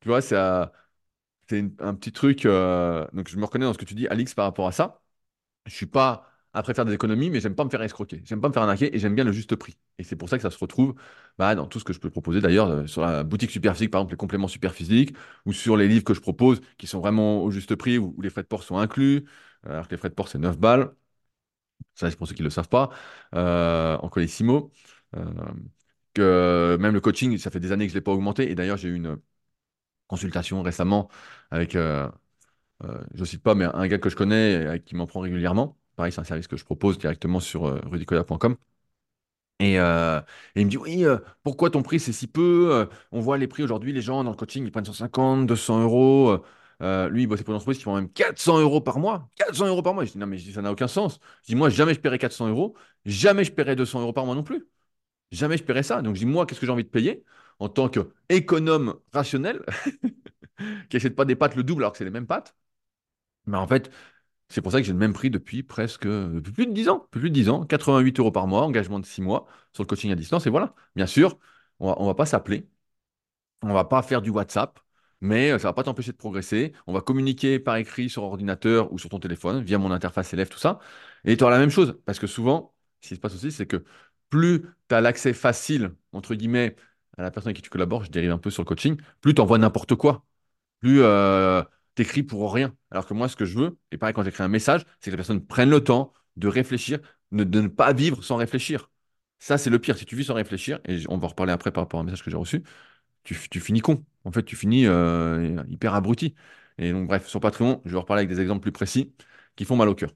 tu vois, c'est un petit truc. donc, je me reconnais dans ce que tu dis, Alix, par rapport à ça. Je suis pas après faire des économies, mais j'aime pas me faire escroquer. J'aime pas me faire arnaquer et j'aime bien le juste prix. Et c'est pour ça que ça se retrouve bah, dans tout ce que je peux proposer d'ailleurs euh, sur la boutique Superphysique, par exemple les compléments Superphysique, ou sur les livres que je propose qui sont vraiment au juste prix, où, les frais de port sont inclus, euh, alors que les frais de port c'est 9 balles. Ça, c'est pour ceux qui ne le savent pas, euh, en Colissimo. Euh, que même le coaching, ça fait des années que je ne l'ai pas augmenté. Et d'ailleurs, j'ai eu une consultation récemment avec, je ne cite pas, mais un gars que je connais et qui m'en prend régulièrement. Pareil, c'est un service que je propose directement sur euh, rudicoya.com. Et, euh, et il me dit, oui, euh, pourquoi ton prix c'est si peu? On voit les prix aujourd'hui, les gens dans le coaching, ils prennent 150, 200 euros. Lui, il bossait pour une entreprise qui prend même 400 euros par mois. 400 euros par mois. Je dis, non, mais ça n'a aucun sens. Je dis, moi, jamais je paierai 400 euros. Jamais je paierai 200 euros par mois non plus. Jamais je paierai ça. Donc je dis, moi, qu'est-ce que j'ai envie de payer en tant qu'économe rationnel [laughs] qui achète pas des pâtes le double alors que c'est les mêmes pâtes? Mais en fait, c'est pour ça que j'ai le même prix depuis presque plus de 10 ans. Plus de 10 ans, 88 euros par mois, engagement de 6 mois sur le coaching à distance. Et voilà. Bien sûr, on va, va pas s'appeler, on va pas faire du WhatsApp, mais ça va pas t'empêcher de progresser. On va communiquer par écrit sur ordinateur ou sur ton téléphone, via mon interface élève, tout ça. Et tu auras la même chose. Parce que souvent, ce qui se passe aussi, c'est que plus tu as l'accès facile, entre guillemets, à la personne avec qui tu collabores, je dérive un peu sur le coaching, plus tu envoies n'importe quoi. Plus euh, tu écris pour rien. Alors que moi, ce que je veux, et pareil quand j'écris un message, c'est que la personne prenne le temps de réfléchir, de, ne pas vivre sans réfléchir. Ça, c'est le pire. Si tu vis sans réfléchir, et on va reparler après par rapport au message que j'ai reçu, tu, finis con. En fait, tu finis euh, hyper abruti. Et donc, bref, sur Patreon, je vais reparler avec des exemples plus précis qui font mal au cœur.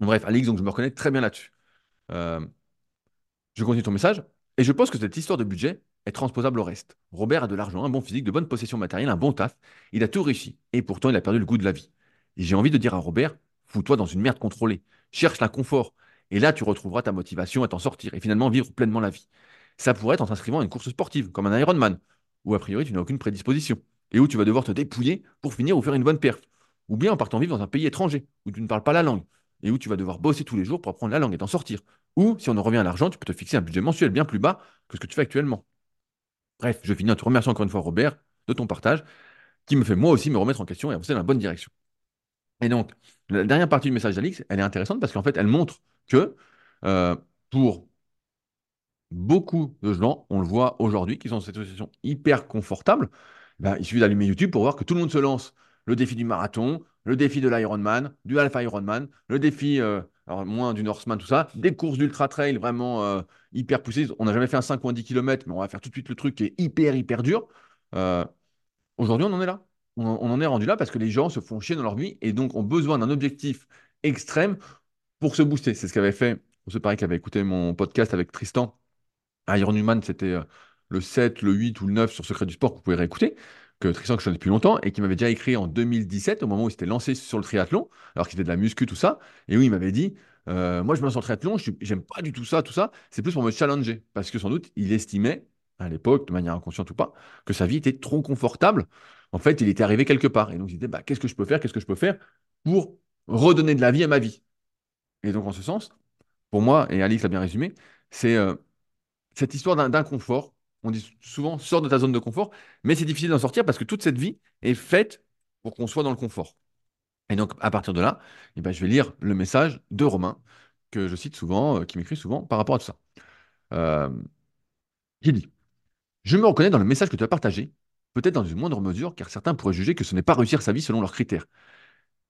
bref, Alix, donc je me reconnais très bien là-dessus. Euh, je continue ton message. Et je pense que cette histoire de budget est transposable au reste. Robert a de l'argent, un bon physique, de bonnes possessions matérielles, un bon taf. Il a tout réussi. Et pourtant, il a perdu le goût de la vie. Et j'ai envie de dire à Robert, fous-toi dans une merde contrôlée. Cherche l'inconfort. Et là, tu retrouveras ta motivation à t'en sortir et finalement vivre pleinement la vie. Ça pourrait être en t'inscrivant à une course sportive, comme un Ironman, où a priori tu n'as aucune prédisposition, et où tu vas devoir te dépouiller pour finir ou faire une bonne perf. Ou bien en partant vivre dans un pays étranger, où tu ne parles pas la langue, et où tu vas devoir bosser tous les jours pour apprendre la langue et t'en sortir. Ou, si on en revient à l'argent, tu peux te fixer un budget mensuel bien plus bas que ce que tu fais actuellement. Bref, je finis en te remerciant encore une fois, Robert, de ton partage, qui me fait moi aussi me remettre en question et avancer dans la bonne direction. Et donc, la dernière partie du message d'Alix, elle est intéressante parce qu'en fait, elle montre que euh, pour beaucoup de gens, on le voit aujourd'hui, qui sont dans cette situation hyper confortable, ben, il suffit d'allumer YouTube pour voir que tout le monde se lance le défi du marathon, le défi de l'Ironman, du Alpha Ironman, le défi, euh, alors moins du Norseman, tout ça, des courses d'ultra trail vraiment euh, hyper poussées. On n'a jamais fait un 5 ou un 10 km, mais on va faire tout de suite le truc qui est hyper, hyper dur. Euh, aujourd'hui, on en est là. On, en est rendu là parce que les gens se font chier dans leur vie et donc ont besoin d'un objectif extrême pour se booster. C'est ce qu'avait fait, c'est pareil qui avait écouté mon podcast avec Tristan. Ironman, c'était le 7, le 8 ou le 9 sur Secret du Sport que vous pouvez réécouter que Tristan que je connais depuis longtemps et qui m'avait déjà écrit en 2017 au moment où il s'était lancé sur le triathlon, alors qu'il faisait de la muscu, tout ça, et où il m'avait dit euh, Moi, je me lance le triathlon, j'aime pas du tout ça, tout ça, c'est plus pour me challenger. Parce que sans doute, il estimait, à l'époque, de manière inconsciente ou pas, que sa vie était trop confortable. En fait, il était arrivé quelque part. Et donc, il disait bah, Qu'est-ce que je peux faire Qu'est-ce que je peux faire pour redonner de la vie à ma vie? Et donc, en ce sens, pour moi, et Alix l'a bien résumé, c'est euh, cette histoire d'inconfort on dit souvent, sors de ta zone de confort, mais c'est difficile d'en sortir parce que toute cette vie est faite pour qu'on soit dans le confort. Et donc, à partir de là, eh ben, je vais lire le message de Romain, que je cite souvent, euh, qui m'écrit souvent par rapport à tout ça. Euh, il dit Je me reconnais dans le message que tu as partagé, peut-être dans une moindre mesure, car certains pourraient juger que ce n'est pas réussir sa vie selon leurs critères.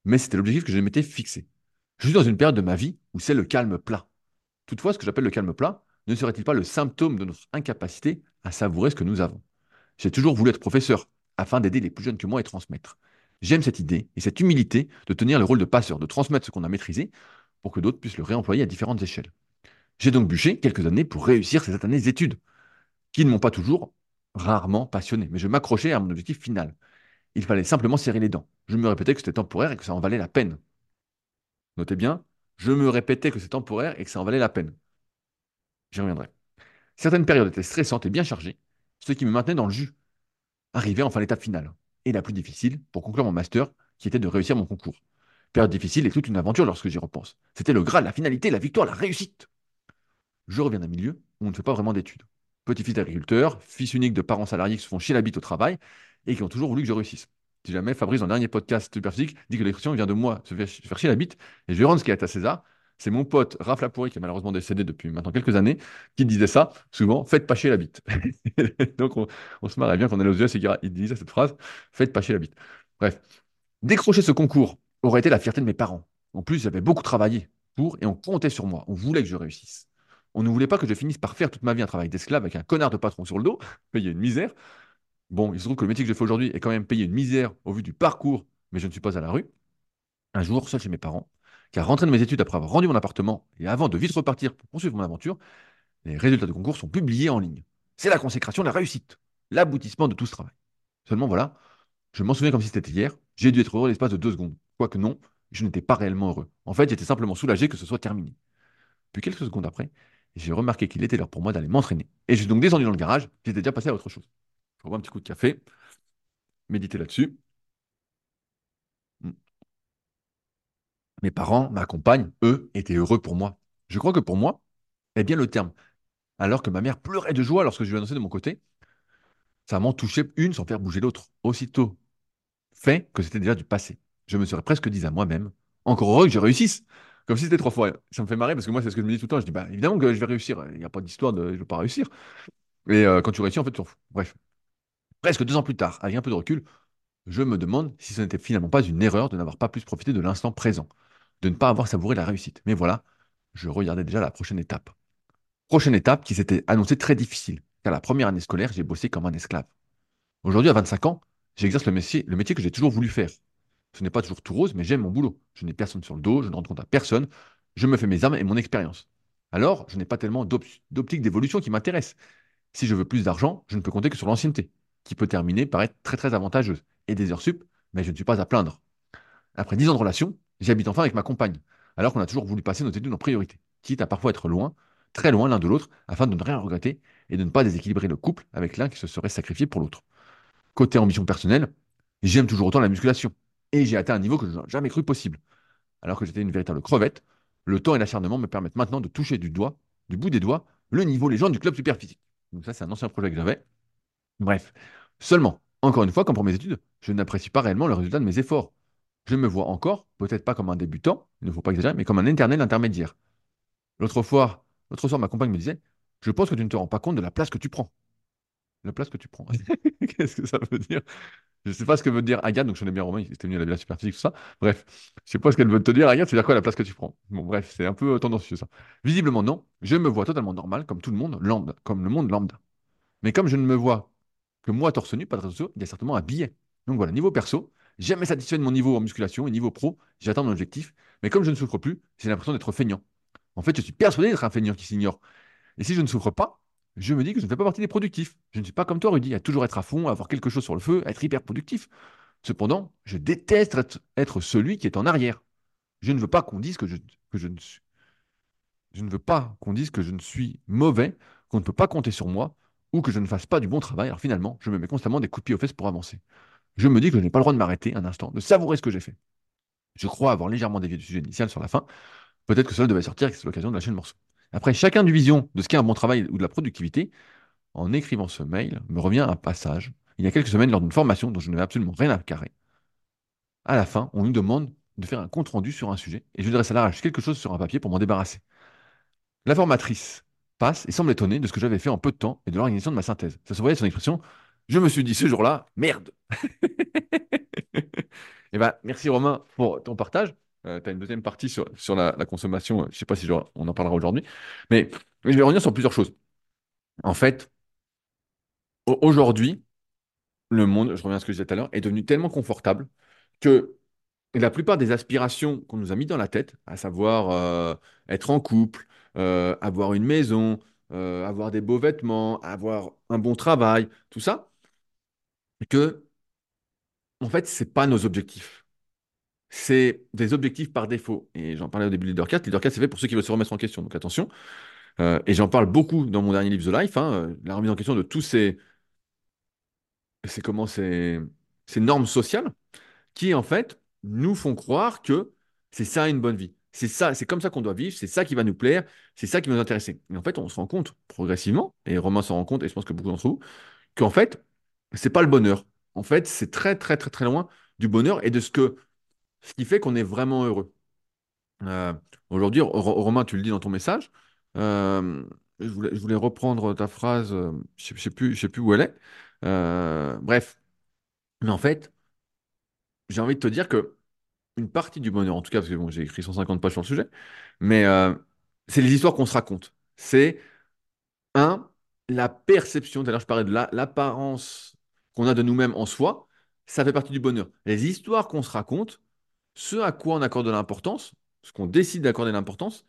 Mais c'était l'objectif que je m'étais fixé. Je suis dans une période de ma vie où c'est le calme plat. Toutefois, ce que j'appelle le calme plat ne serait-il pas le symptôme de notre incapacité à savourer ce que nous avons? J'ai toujours voulu être professeur, afin d'aider les plus jeunes que moi et transmettre. J'aime cette idée et cette humilité de tenir le rôle de passeur, de transmettre ce qu'on a maîtrisé, pour que d'autres puissent le réemployer à différentes échelles. J'ai donc bûché quelques années pour réussir ces années études, qui ne m'ont pas toujours, rarement passionné, mais je m'accrochais à mon objectif final. Il fallait simplement serrer les dents. Je me répétais que c'était temporaire et que ça en valait la peine. Notez bien, je me répétais que c'était temporaire et que ça en valait la peine. J'y reviendrai. Certaines périodes étaient stressantes et bien chargées, ce qui me maintenait dans le jus. Arrivé enfin l'étape finale, et la plus difficile, pour conclure mon master, qui était de réussir mon concours. Période difficile et toute une aventure lorsque j'y repense. C'était le Graal, la finalité, la victoire, la réussite. Je reviens d'un milieu où on ne fait pas vraiment d'études. Petit-fils d'agriculteur, fils unique de parents salariés qui se font chier la bite au travail et qui ont toujours voulu que je réussisse. Si jamais Fabrice, dans le dernier podcast Superphysique, dit que l'expression vient de moi, se faire chier la bite, et je vais rendre ce qui est à César, c'est mon pote Raph Lapoury, qui est malheureusement décédé depuis maintenant quelques années, qui disait ça souvent faites pas chier la bite. [laughs] Donc on, se marrait bien quand on allait aux US et qu'il disait cette phrase faites pas chier la bite. Bref, décrocher ce concours aurait été la fierté de mes parents. En plus, j'avais beaucoup travaillé pour et on comptait sur moi. On voulait que je réussisse. On ne voulait pas que je finisse par faire toute ma vie un travail d'esclave avec un connard de patron sur le dos, [laughs] payer une misère. Bon, il se trouve que le métier que je fais aujourd'hui est quand même payé une misère au vu du parcours, mais je ne suis pas à la rue. Un jour, seul chez mes parents, car rentré de mes études après avoir rendu mon appartement et avant de vite repartir pour poursuivre mon aventure, les résultats de concours sont publiés en ligne. C'est la consécration, la réussite, l'aboutissement de tout ce travail. Seulement voilà, je m'en souviens comme si c'était hier, j'ai dû être heureux l'espace de deux secondes. Quoique non, je n'étais pas réellement heureux. En fait, j'étais simplement soulagé que ce soit terminé. Puis quelques secondes après, j'ai remarqué qu'il était l'heure pour moi d'aller m'entraîner. Et je suis donc descendu dans le garage, j'étais déjà passé à autre chose. Je un petit coup de café, méditer là-dessus. Mes parents, ma compagne, eux, étaient heureux pour moi. Je crois que pour moi, est bien le terme. Alors que ma mère pleurait de joie lorsque je lui ai annoncé de mon côté, ça m'en touchait une sans faire bouger l'autre. Aussitôt fait que c'était déjà du passé. Je me serais presque dit à moi-même, encore heureux que je réussisse. Comme si c'était trois fois. Ça me fait marrer parce que moi, c'est ce que je me dis tout le temps. Je dis, bah évidemment que je vais réussir. Il n'y a pas d'histoire de je ne veux pas réussir. Et euh, quand tu réussis, en fait, tu t'en fous. Bref. Presque deux ans plus tard, avec un peu de recul, je me demande si ce n'était finalement pas une erreur de n'avoir pas plus profité de l'instant présent, de ne pas avoir savouré la réussite. Mais voilà, je regardais déjà la prochaine étape. Prochaine étape qui s'était annoncée très difficile, car la première année scolaire, j'ai bossé comme un esclave. Aujourd'hui, à 25 ans, j'exerce le métier, le métier que j'ai toujours voulu faire. Ce n'est pas toujours tout rose, mais j'aime mon boulot. Je n'ai personne sur le dos, je ne rends compte à personne, je me fais mes armes et mon expérience. Alors, je n'ai pas tellement d'optique d'évolution qui m'intéresse. Si je veux plus d'argent, je ne peux compter que sur l'ancienneté, qui peut terminer par être très très avantageuse, et des heures sup, mais je ne suis pas à plaindre. Après 10 ans de relation, j'habite enfin avec ma compagne, alors qu'on a toujours voulu passer nos études en priorité, quitte à parfois être loin, très loin l'un de l'autre, afin de ne rien regretter et de ne pas déséquilibrer le couple avec l'un qui se serait sacrifié pour l'autre. Côté ambition personnelle, j'aime toujours autant la musculation, et j'ai atteint un niveau que je n'aurais jamais cru possible. Alors que j'étais une véritable crevette, le temps et l'acharnement me permettent maintenant de toucher du doigt, du bout des doigts, le niveau légende du club superphysique. Donc ça, c'est un ancien projet que j'avais. Bref, seulement, encore une fois, comme pour mes études, je n'apprécie pas réellement le résultat de mes efforts. Je me vois encore, peut-être pas comme un débutant, il ne faut pas exagérer, mais comme un éternel intermédiaire. L'autre fois, l'autre soir, ma compagne me disait, je pense que tu ne te rends pas compte de la place que tu prends. La place que tu prends. [laughs] Qu'est-ce que ça veut dire? Je ne sais pas ce que veut dire Agathe, donc je connais bien Romain, il était venu à la Villa Superphysique, tout ça. Bref, je ne sais pas ce qu'elle veut te dire, Agathe, c'est dire quoi la place que tu prends? Bon, bref, c'est un peu tendancieux ça. Visiblement, non. Je me vois totalement normal, comme tout le monde, lambda, comme le monde lambda. Mais comme je ne me vois que moi torse nu, pas de réseau il y a certainement un billet. Donc voilà, niveau perso, jamais satisfait de mon niveau en musculation et niveau pro, j'atteins mon objectif. Mais comme je ne souffre plus, j'ai l'impression d'être feignant. En fait, je suis persuadé d'être un feignant qui s'ignore. Et si je ne souffre pas, je me dis que je ne fais pas partie des productifs. Je ne suis pas comme toi, Rudy, à toujours être à fond, à avoir quelque chose sur le feu, à être hyper productif. Cependant, je déteste être, celui qui est en arrière. Je ne veux pas qu'on dise que je, ne suis. Je ne veux pas qu'on dise que je ne suis mauvais, qu'on ne peut pas compter sur moi, ou que je ne fasse pas du bon travail. Alors finalement, je me mets constamment des coups de pied aux fesses pour avancer. Je me dis que je n'ai pas le droit de m'arrêter un instant, de savourer ce que j'ai fait. Je crois avoir légèrement dévié du sujet initial sur la fin. Peut-être que cela devait sortir et que c'est l'occasion de lâcher le morceau. Après chaque indivision de ce qu'est un bon travail ou de la productivité, en écrivant ce mail, me revient un passage. Il y a quelques semaines, lors d'une formation dont je n'avais absolument rien à carrer. À la fin, on nous demande de faire un compte rendu sur un sujet et je dresse à l'arrache quelque chose sur un papier pour m'en débarrasser. La formatrice passe et semble étonnée de ce que j'avais fait en peu de temps et de l'organisation de ma synthèse. Ça se voyait son expression. Je me suis dit ce jour-là, merde. [laughs] Eh ben, merci Romain pour ton partage. Euh, tu as une deuxième partie sur, sur la, consommation. Je ne sais pas si on en parlera aujourd'hui. Mais, je vais revenir sur plusieurs choses. En fait, aujourd'hui, le monde, je reviens à ce que je disais tout à l'heure, est devenu tellement confortable que la plupart des aspirations qu'on nous a mis dans la tête, à savoir euh, être en couple, euh, avoir une maison, avoir des beaux vêtements, avoir un bon travail, tout ça, que en fait, ce n'est pas nos objectifs c'est des objectifs par défaut. Et j'en parlais au début de Leader4. Leader4, c'est fait pour ceux qui veulent se remettre en question. Donc attention. Euh, et j'en parle beaucoup dans mon dernier livre, The Life, hein, la remise en question de tous ces, c'est comment ces, ces normes sociales qui, en fait, nous font croire que c'est ça une bonne vie. C'est ça, c'est comme ça qu'on doit vivre, c'est ça qui va nous plaire, c'est ça qui va nous intéresser. Et en fait, on se rend compte progressivement, et Romain s'en rend compte, et je pense que beaucoup d'entre vous, qu'en fait, c'est pas le bonheur. En fait, c'est très, très, très, très loin du bonheur et de ce que ce qui fait qu'on est vraiment heureux. Euh, aujourd'hui, Romain, tu le dis dans ton message, euh, je, voulais, reprendre ta phrase, euh, je ne sais, plus, sais plus où elle est. bref, mais en fait, j'ai envie de te dire que une partie du bonheur, en tout cas, parce que bon, j'ai écrit 150 pages sur le sujet, mais c'est les histoires qu'on se raconte. C'est, un, la perception, d'ailleurs je parlais de l'apparence qu'on a de nous-mêmes en soi, ça fait partie du bonheur. Les histoires qu'on se raconte, ce à quoi on accorde de l'importance, ce qu'on décide d'accorder l'importance,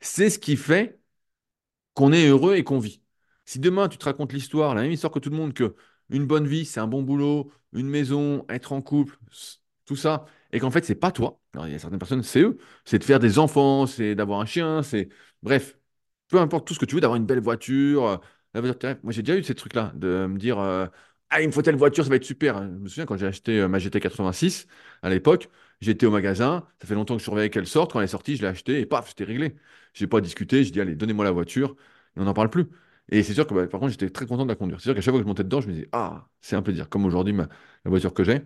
c'est ce qui fait qu'on est heureux et qu'on vit. Si demain tu te racontes l'histoire, la même histoire que tout le monde, que une bonne vie, c'est un bon boulot, une maison, être en couple, tout ça, et qu'en fait c'est pas toi. il y a certaines personnes, c'est eux, c'est de faire des enfants, c'est d'avoir un chien, c'est bref, peu importe tout ce que tu veux, d'avoir une belle voiture. euh. Moi, j'ai déjà eu ces trucs-là, de me dire, euh, ah, il me faut telle voiture, ça va être super. Je me souviens quand j'ai acheté euh, ma GT 86 à l'époque, j'étais au magasin, ça fait longtemps que je surveillais qu'elle sorte. Quand elle est sortie, je l'ai achetée et paf, c'était réglé. J'ai pas discuté, j'ai dit, allez, donnez-moi la voiture et on n'en parle plus. Et c'est sûr que, bah, par contre, j'étais très content de la conduire. C'est sûr qu'à chaque fois que je montais dedans, je me disais, ah, c'est un plaisir. Comme aujourd'hui, la voiture que j'ai,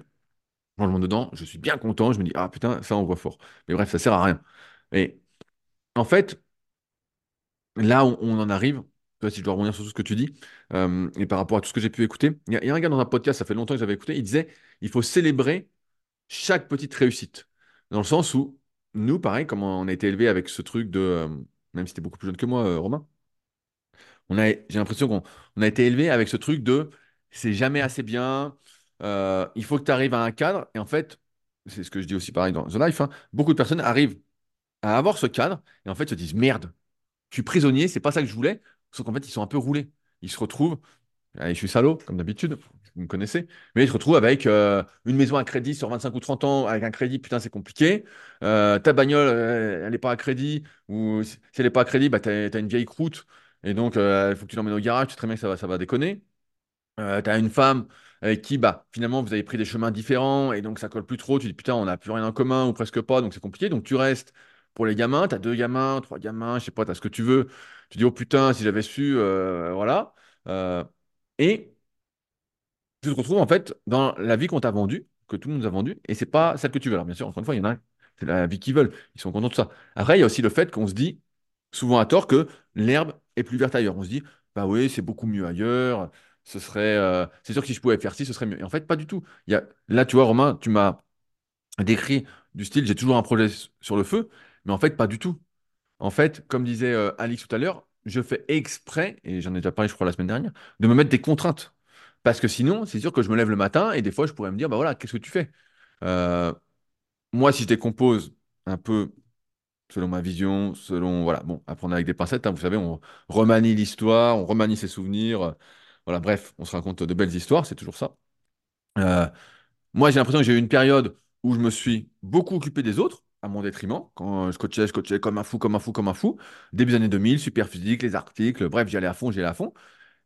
quand je monte dedans, je suis bien content. Je me dis, ah putain, ça, on voit fort. Mais bref, ça sert à rien. Et en fait, là, on, on en arrive. Si je dois revenir sur tout ce que tu dis, euh, et par rapport à tout ce que j'ai pu écouter, il y, a un gars dans un podcast, ça fait longtemps que j'avais écouté, il disait, il faut célébrer chaque petite réussite. Dans le sens où, nous, pareil, comme on a été élevé avec ce truc de, euh, même si tu es beaucoup plus jeune que moi, euh, Romain, on a, j'ai l'impression qu'on on a été élevé avec ce truc de c'est jamais assez bien, euh, il faut que tu arrives à un cadre. Et en fait, c'est ce que je dis aussi pareil dans The Life, hein, beaucoup de personnes arrivent à avoir ce cadre et en fait se disent merde, je suis prisonnier, c'est pas ça que je voulais. Sauf qu'en fait, ils sont un peu roulés. Ils se retrouvent, je suis salaud, comme d'habitude, vous me connaissez, mais ils se retrouvent avec euh, une maison à crédit sur 25 ou 30 ans, avec un crédit, putain, c'est compliqué. Euh, ta bagnole, euh, elle n'est pas à crédit, ou si elle n'est pas à crédit, bah, tu as, une vieille croûte. Et donc, il faut que tu l'emmènes au garage, tu sais très bien que ça va, ça va déconner. Tu as une femme avec qui, bah, finalement, vous avez pris des chemins différents et donc ça colle plus trop. Tu dis, putain, on n'a plus rien en commun ou presque pas, donc c'est compliqué. Donc tu restes pour les gamins, tu as deux gamins, trois gamins, je sais pas, tu as ce que tu veux. Tu dis, oh putain, si j'avais su, euh, voilà. Euh, et tu te retrouves en fait dans la vie qu'on t'a vendue, que tout le monde nous a vendue, et c'est pas celle que tu veux. Alors bien sûr, encore une fois, il y en a, c'est la vie qu'ils veulent, ils sont contents de ça. Après, il y a aussi le fait qu'on se dit, souvent à tort, que l'herbe est plus verte ailleurs. On se dit, bah oui, c'est beaucoup mieux ailleurs, ce serait, euh, c'est sûr que si je pouvais faire ci, ce serait mieux. Et en fait, pas du tout. Il là, tu vois, Romain, tu m'as décrit du style, j'ai toujours un projet sur le feu, mais en fait, pas du tout. En fait, comme disait euh, Alix tout à l'heure, je fais exprès, et j'en ai déjà parlé, je crois, la semaine dernière, de me mettre des contraintes. Parce que sinon, c'est sûr que je me lève le matin et des fois, je pourrais me dire, bah voilà, qu'est-ce que tu fais? Euh, moi, si je décompose un peu selon ma vision, selon, voilà, bon, à avec des pincettes, hein, vous savez, on remanie l'histoire, on remanie ses souvenirs, euh, voilà, bref, on se raconte de belles histoires, c'est toujours ça. Euh, moi, j'ai l'impression que j'ai eu une période où je me suis beaucoup occupé des autres, à mon détriment. Quand je coachais, je coachais comme un fou, comme un fou, comme un fou. Début des années 2000, super physique, les articles, bref, j'y allais à fond, j'y allais à fond.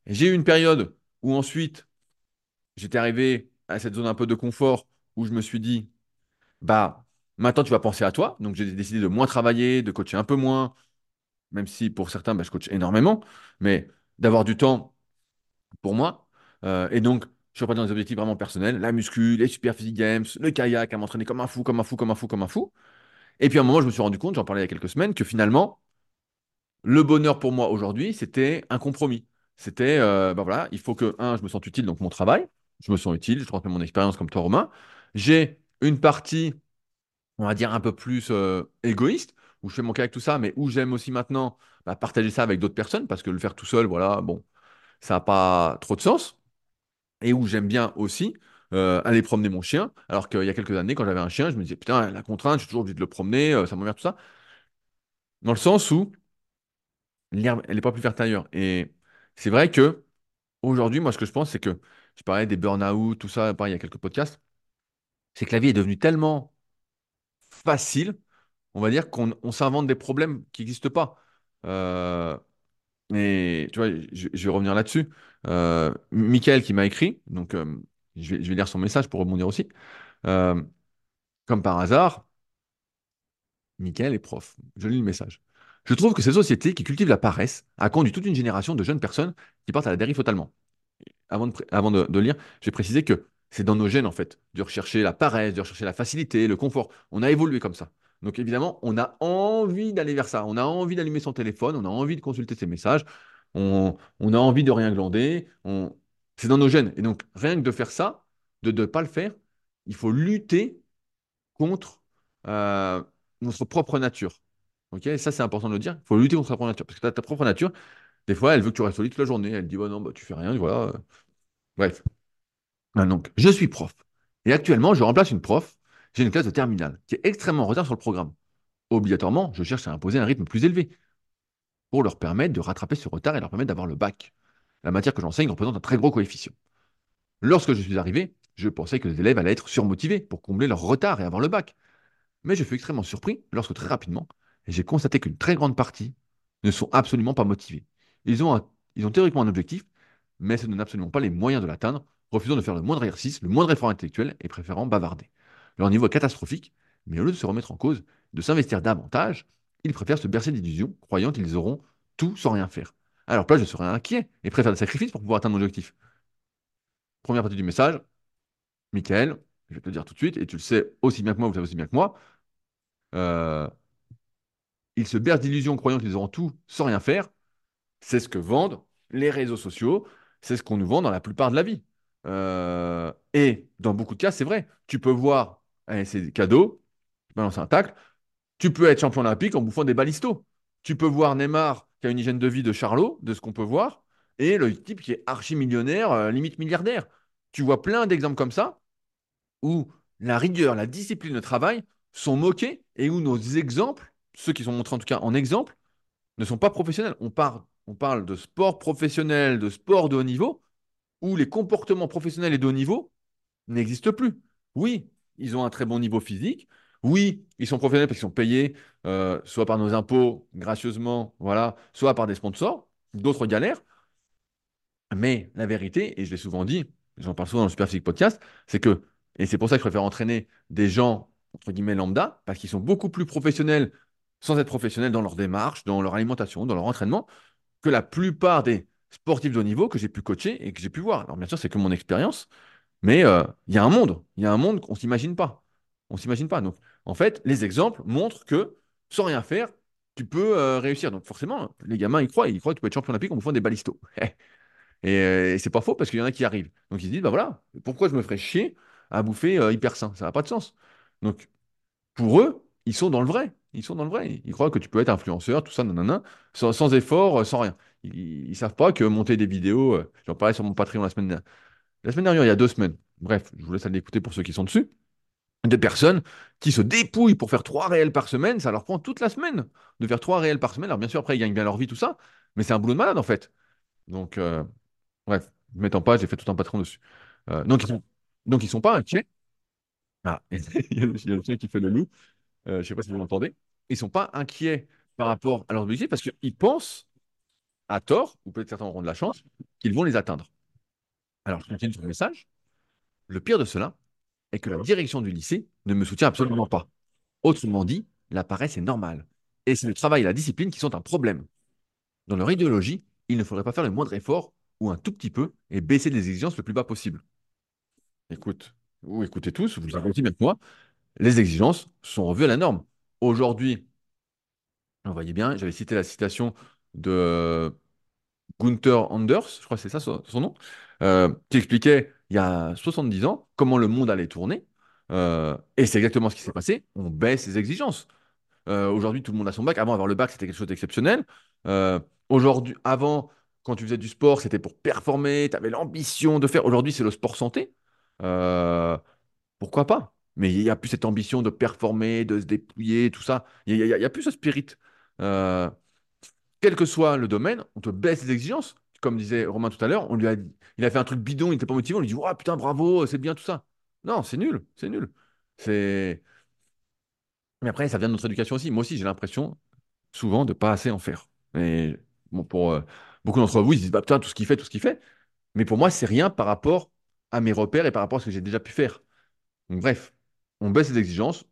J'ai eu une période où ensuite, j'étais arrivé à cette zone un peu de confort où je me suis dit, bah, maintenant tu vas penser à toi. Donc j'ai décidé de moins travailler, de coacher un peu moins, même si pour certains, bah, je coach énormément, mais d'avoir du temps pour moi. Euh, et donc, je suis reparti dans des objectifs vraiment personnels, la muscu, les super physique games, le kayak, à m'entraîner comme un fou, comme un fou, comme un fou, comme un fou. Et puis à un moment, je me suis rendu compte, j'en parlais il y a quelques semaines, que finalement, le bonheur pour moi aujourd'hui, c'était un compromis. C'était, euh, bah voilà, il faut que, un, je me sente utile, donc mon travail, je me sens utile, je transmets mon expérience comme toi, Romain. J'ai une partie, on va dire, un peu plus euh, égoïste, où je fais mon kayak, tout ça, mais où j'aime aussi maintenant bah, partager ça avec d'autres personnes, parce que le faire tout seul, voilà, bon, ça n'a pas trop de sens. Et où j'aime bien aussi euh, aller promener mon chien, alors qu'il y a quelques années, quand j'avais un chien, je me disais, putain, la contrainte, j'ai toujours envie de le promener, euh, ça m'emmerde, tout ça. Dans le sens où l'herbe, elle n'est pas plus verte ailleurs. Et c'est vrai que aujourd'hui, moi, ce que je pense, c'est que je parlais des burn-out, tout ça, pareil, il y a quelques podcasts, c'est que la vie est devenue tellement facile, on va dire, qu'on on s'invente des problèmes qui n'existent pas. Euh, et tu vois, je, je vais revenir là-dessus. Euh, Michael qui m'a écrit, donc je vais, lire son message pour rebondir aussi. Euh, comme par hasard, Michael est prof. Je lis le message. Je trouve que ces sociétés qui cultivent la paresse a conduit toute une génération de jeunes personnes qui partent à la dérive totalement. Avant de, avant de, de lire, j'ai précisé que c'est dans nos gènes, en fait, de rechercher la paresse, de rechercher la facilité, le confort. On a évolué comme ça. Donc évidemment, on a envie d'aller vers ça. On a envie d'allumer son téléphone, on a envie de consulter ses messages, on, on a envie de rien glander. On... C'est dans nos gènes. Et donc, rien que de faire ça, de ne pas le faire, il faut lutter contre euh, notre propre nature. Ok, ça c'est important de le dire. Il faut lutter contre sa propre nature. Parce que ta, ta propre nature, des fois, elle veut que tu restes au lit toute la journée. Elle dit, bah non, bah, tu fais rien, voilà. Bref. Ah, donc, je suis prof. Et actuellement, je remplace une prof. J'ai une classe de terminale qui est extrêmement en retard sur le programme. Obligatoirement, je cherche à imposer un rythme plus élevé pour leur permettre de rattraper ce retard et leur permettre d'avoir le bac. La matière que j'enseigne représente un très gros coefficient. Lorsque je suis arrivé, je pensais que les élèves allaient être surmotivés pour combler leur retard et avoir le bac. Mais je fus extrêmement surpris lorsque très rapidement, j'ai constaté qu'une très grande partie ne sont absolument pas motivés. Ils ont, théoriquement un objectif, mais se donnent absolument pas les moyens de l'atteindre, refusant de faire le moindre exercice, le moindre effort intellectuel et préférant bavarder. Leur niveau est catastrophique, mais au lieu de se remettre en cause, de s'investir davantage, ils préfèrent se bercer d'illusions, croyant qu'ils auront tout sans rien faire. À leur place, je serais inquiet et prêt à faire des sacrifices pour pouvoir atteindre mon objectif. Première partie du message, Michael, je vais te le dire tout de suite, et tu le sais aussi bien que moi, vous le savez aussi bien que moi, euh, ils se bercent d'illusions croyant qu'ils auront tout sans rien faire. C'est ce que vendent les réseaux sociaux, c'est ce qu'on nous vend dans la plupart de la vie. Euh, et dans beaucoup de cas, c'est vrai. Tu peux voir, allez, c'est cadeau, tu balances un tacle, tu peux être champion olympique en bouffant des balistos. Tu peux voir Neymar qui a une hygiène de vie de Charlot, de ce qu'on peut voir, et le type qui est archi-millionnaire, euh, limite milliardaire. Tu vois plein d'exemples comme ça où la rigueur, la discipline, le travail sont moqués et où nos exemples, ceux qui sont montrés en tout cas en exemple, ne sont pas professionnels. On parle, on parle de sport professionnel, de sport de haut niveau, où les comportements professionnels et de haut niveau n'existent plus. Oui, ils ont un très bon niveau physique. Oui, ils sont professionnels parce qu'ils sont payés euh, soit par nos impôts gracieusement, voilà, soit par des sponsors. D'autres galèrent. Mais la vérité, et je l'ai souvent dit, j'en parle souvent dans le Superphysique Podcast, c'est que, et c'est pour ça que je préfère entraîner des gens, entre guillemets, lambda, parce qu'ils sont beaucoup plus professionnels sans être professionnels dans leur démarche, dans leur alimentation, dans leur entraînement, que la plupart des sportifs de haut niveau que j'ai pu coacher et que j'ai pu voir. Alors bien sûr, c'est que mon expérience, mais euh, il y a un monde, il y a un monde qu'on ne s'imagine pas. On ne s'imagine pas. Donc, en fait, les exemples montrent que sans rien faire, tu peux euh, réussir. Donc forcément, les gamins, ils croient, ils croient que tu peux être champion olympique en bouffant des balistos. [laughs] Et, euh, c'est pas faux parce qu'il y en a qui arrivent. Donc ils se disent, bah voilà, pourquoi je me ferais chier à bouffer euh, hyper sain? Ça n'a pas de sens. Donc pour eux, ils sont dans le vrai. Ils sont dans le vrai. Ils croient que tu peux être influenceur, tout ça, nanana, sans, effort, euh, sans rien. Ils, ils savent pas que monter des vidéos, j'en parlais sur mon Patreon la semaine dernière, la semaine dernière, il y a deux semaines. Bref, je vous laisse aller écouter pour ceux qui sont dessus. Des personnes qui se dépouillent pour faire trois réels par semaine, ça leur prend toute la semaine de faire trois réels par semaine. Alors bien sûr, après, ils gagnent bien leur vie, tout ça, mais c'est un boulot de malade en fait. Donc, euh, Bref, ne m'étends pas, j'ai fait tout un patron dessus. Euh, donc, ils sont, donc, ils sont pas inquiets. Ah, [laughs] il y a le, chien qui fait le loup. Euh, je ne sais pas si vous l'entendez. Ils sont pas inquiets par rapport à leurs objectifs parce qu'ils pensent, à tort, ou peut-être certains auront de la chance, qu'ils vont les atteindre. Alors, je continue sur le message. Le pire de cela est que la direction du lycée ne me soutient absolument pas. Autrement dit, la paresse est normale. Et c'est le travail et la discipline qui sont un problème. Dans leur idéologie, il ne faudrait pas faire le moindre effort ou un tout petit peu et baisser les exigences le plus bas possible. Écoute, vous écoutez tous, vous avez aussi que moi, les exigences sont revues à la norme. Aujourd'hui, vous voyez bien, j'avais cité la citation de Gunther Anders, je crois que c'est ça son, son nom, euh, qui expliquait il y a 70 ans comment le monde allait tourner. Euh, et c'est exactement ce qui s'est passé. On baisse les exigences. Euh, aujourd'hui, tout le monde a son bac. Avant, avoir le bac, c'était quelque chose d'exceptionnel. Euh, aujourd'hui, avant, quand tu faisais du sport, c'était pour performer, tu avais l'ambition de faire. Aujourd'hui, c'est le sport santé. Pourquoi pas? Mais il n'y a plus cette ambition de performer, de se dépouiller, tout ça. Il n'y a, plus ce spirit. Quel que soit le domaine, on te baisse les exigences. Comme disait Romain tout à l'heure, on lui a, il a fait un truc bidon, il n'était pas motivé, on lui dit, oh, putain, bravo, c'est bien tout ça. Non, c'est nul, c'est nul. C'est... Mais après, ça vient de notre éducation aussi. Moi aussi, j'ai l'impression souvent de pas assez en faire. Et pour euh, beaucoup d'entre vous, ils se disent, bah putain, tout ce qu'il fait, tout ce qu'il fait. Mais pour moi, c'est rien par rapport à mes repères et par rapport à ce que j'ai déjà pu faire. Donc, bref, on baisse les exigences.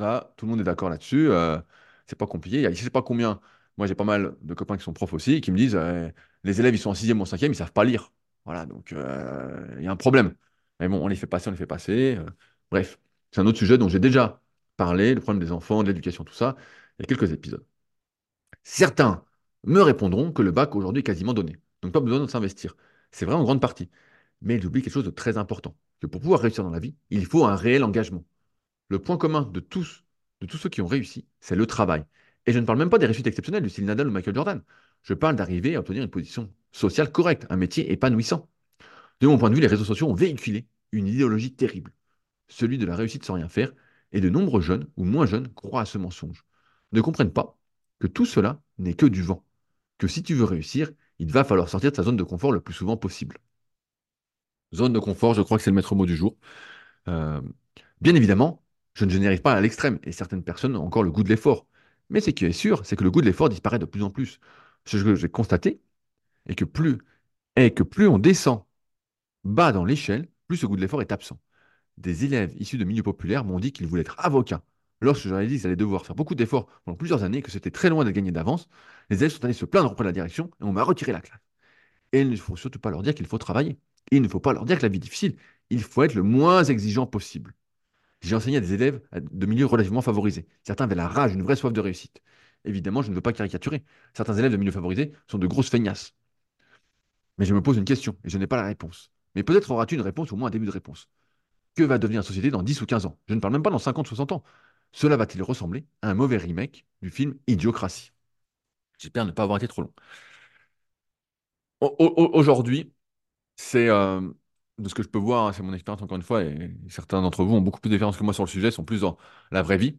Ça, tout le monde est d'accord là-dessus. euh, c'est pas compliqué. Il y a, je sais pas combien. Moi, j'ai pas mal de copains qui sont profs aussi qui me disent, euh, les élèves, ils sont en sixième ou en cinquième, ils savent pas lire. Voilà, donc euh, il y a un problème. Mais bon, on les fait passer, on les fait passer. euh, bref, c'est un autre sujet dont j'ai déjà parlé, le problème des enfants, de l'éducation, tout ça, il y a quelques épisodes. Certains me répondront que le bac aujourd'hui est quasiment donné. Donc pas besoin de s'investir. C'est vrai en grande partie. Mais ils oublient quelque chose de très important, que pour pouvoir réussir dans la vie, il faut un réel engagement. Le point commun de tous, de tous ceux qui ont réussi, c'est le travail. Et je ne parle même pas des réussites exceptionnelles du style Nadal ou Michael Jordan. Je parle d'arriver à obtenir une position sociale correcte, un métier épanouissant. De mon point de vue, les réseaux sociaux ont véhiculé une idéologie terrible, celui de la réussite sans rien faire, et de nombreux jeunes ou moins jeunes croient à ce mensonge. Ne comprennent pas que tout cela n'est que du vent, que si tu veux réussir, il va falloir sortir de sa zone de confort le plus souvent possible. Zone de confort, je crois que c'est le maître mot du jour. Euh, bien évidemment, je ne généralise pas à l'extrême, et certaines personnes ont encore le goût de l'effort. Mais ce qui est sûr, c'est que le goût de l'effort disparaît de plus en plus. Ce que j'ai constaté est que plus, on descend bas dans l'échelle, plus ce goût de l'effort est absent. Des élèves issus de milieux populaires m'ont dit qu'ils voulaient être avocats. Lorsque ai dit qu'ils allaient devoir faire beaucoup d'efforts pendant plusieurs années, que c'était très loin de gagner d'avance, les élèves sont allés se plaindre auprès de la direction et on m'a retiré la classe. Et il ne faut surtout pas leur dire qu'il faut travailler. il ne faut pas leur dire que la vie est difficile. Il faut être le moins exigeant possible. J'ai enseigné à des élèves de milieux relativement favorisés. Certains avaient la rage, une vraie soif de réussite. Évidemment, je ne veux pas caricaturer. Certains élèves de milieux favorisés sont de grosses feignasses. Mais je me pose une question et je n'ai pas la réponse. Mais peut-être auras-tu une réponse, au moins un début de réponse. Que va devenir la société dans 10 ou 15 ans? Je ne parle même pas dans 50, 60 ans. Cela va-t-il ressembler à un mauvais remake du film Idiocratie? J'espère ne pas avoir été trop long. Aujourd'hui, c'est euh, de ce que je peux voir, hein, c'est mon expérience encore une fois, et certains d'entre vous ont beaucoup plus d'expérience que moi sur le sujet, sont plus dans la vraie vie.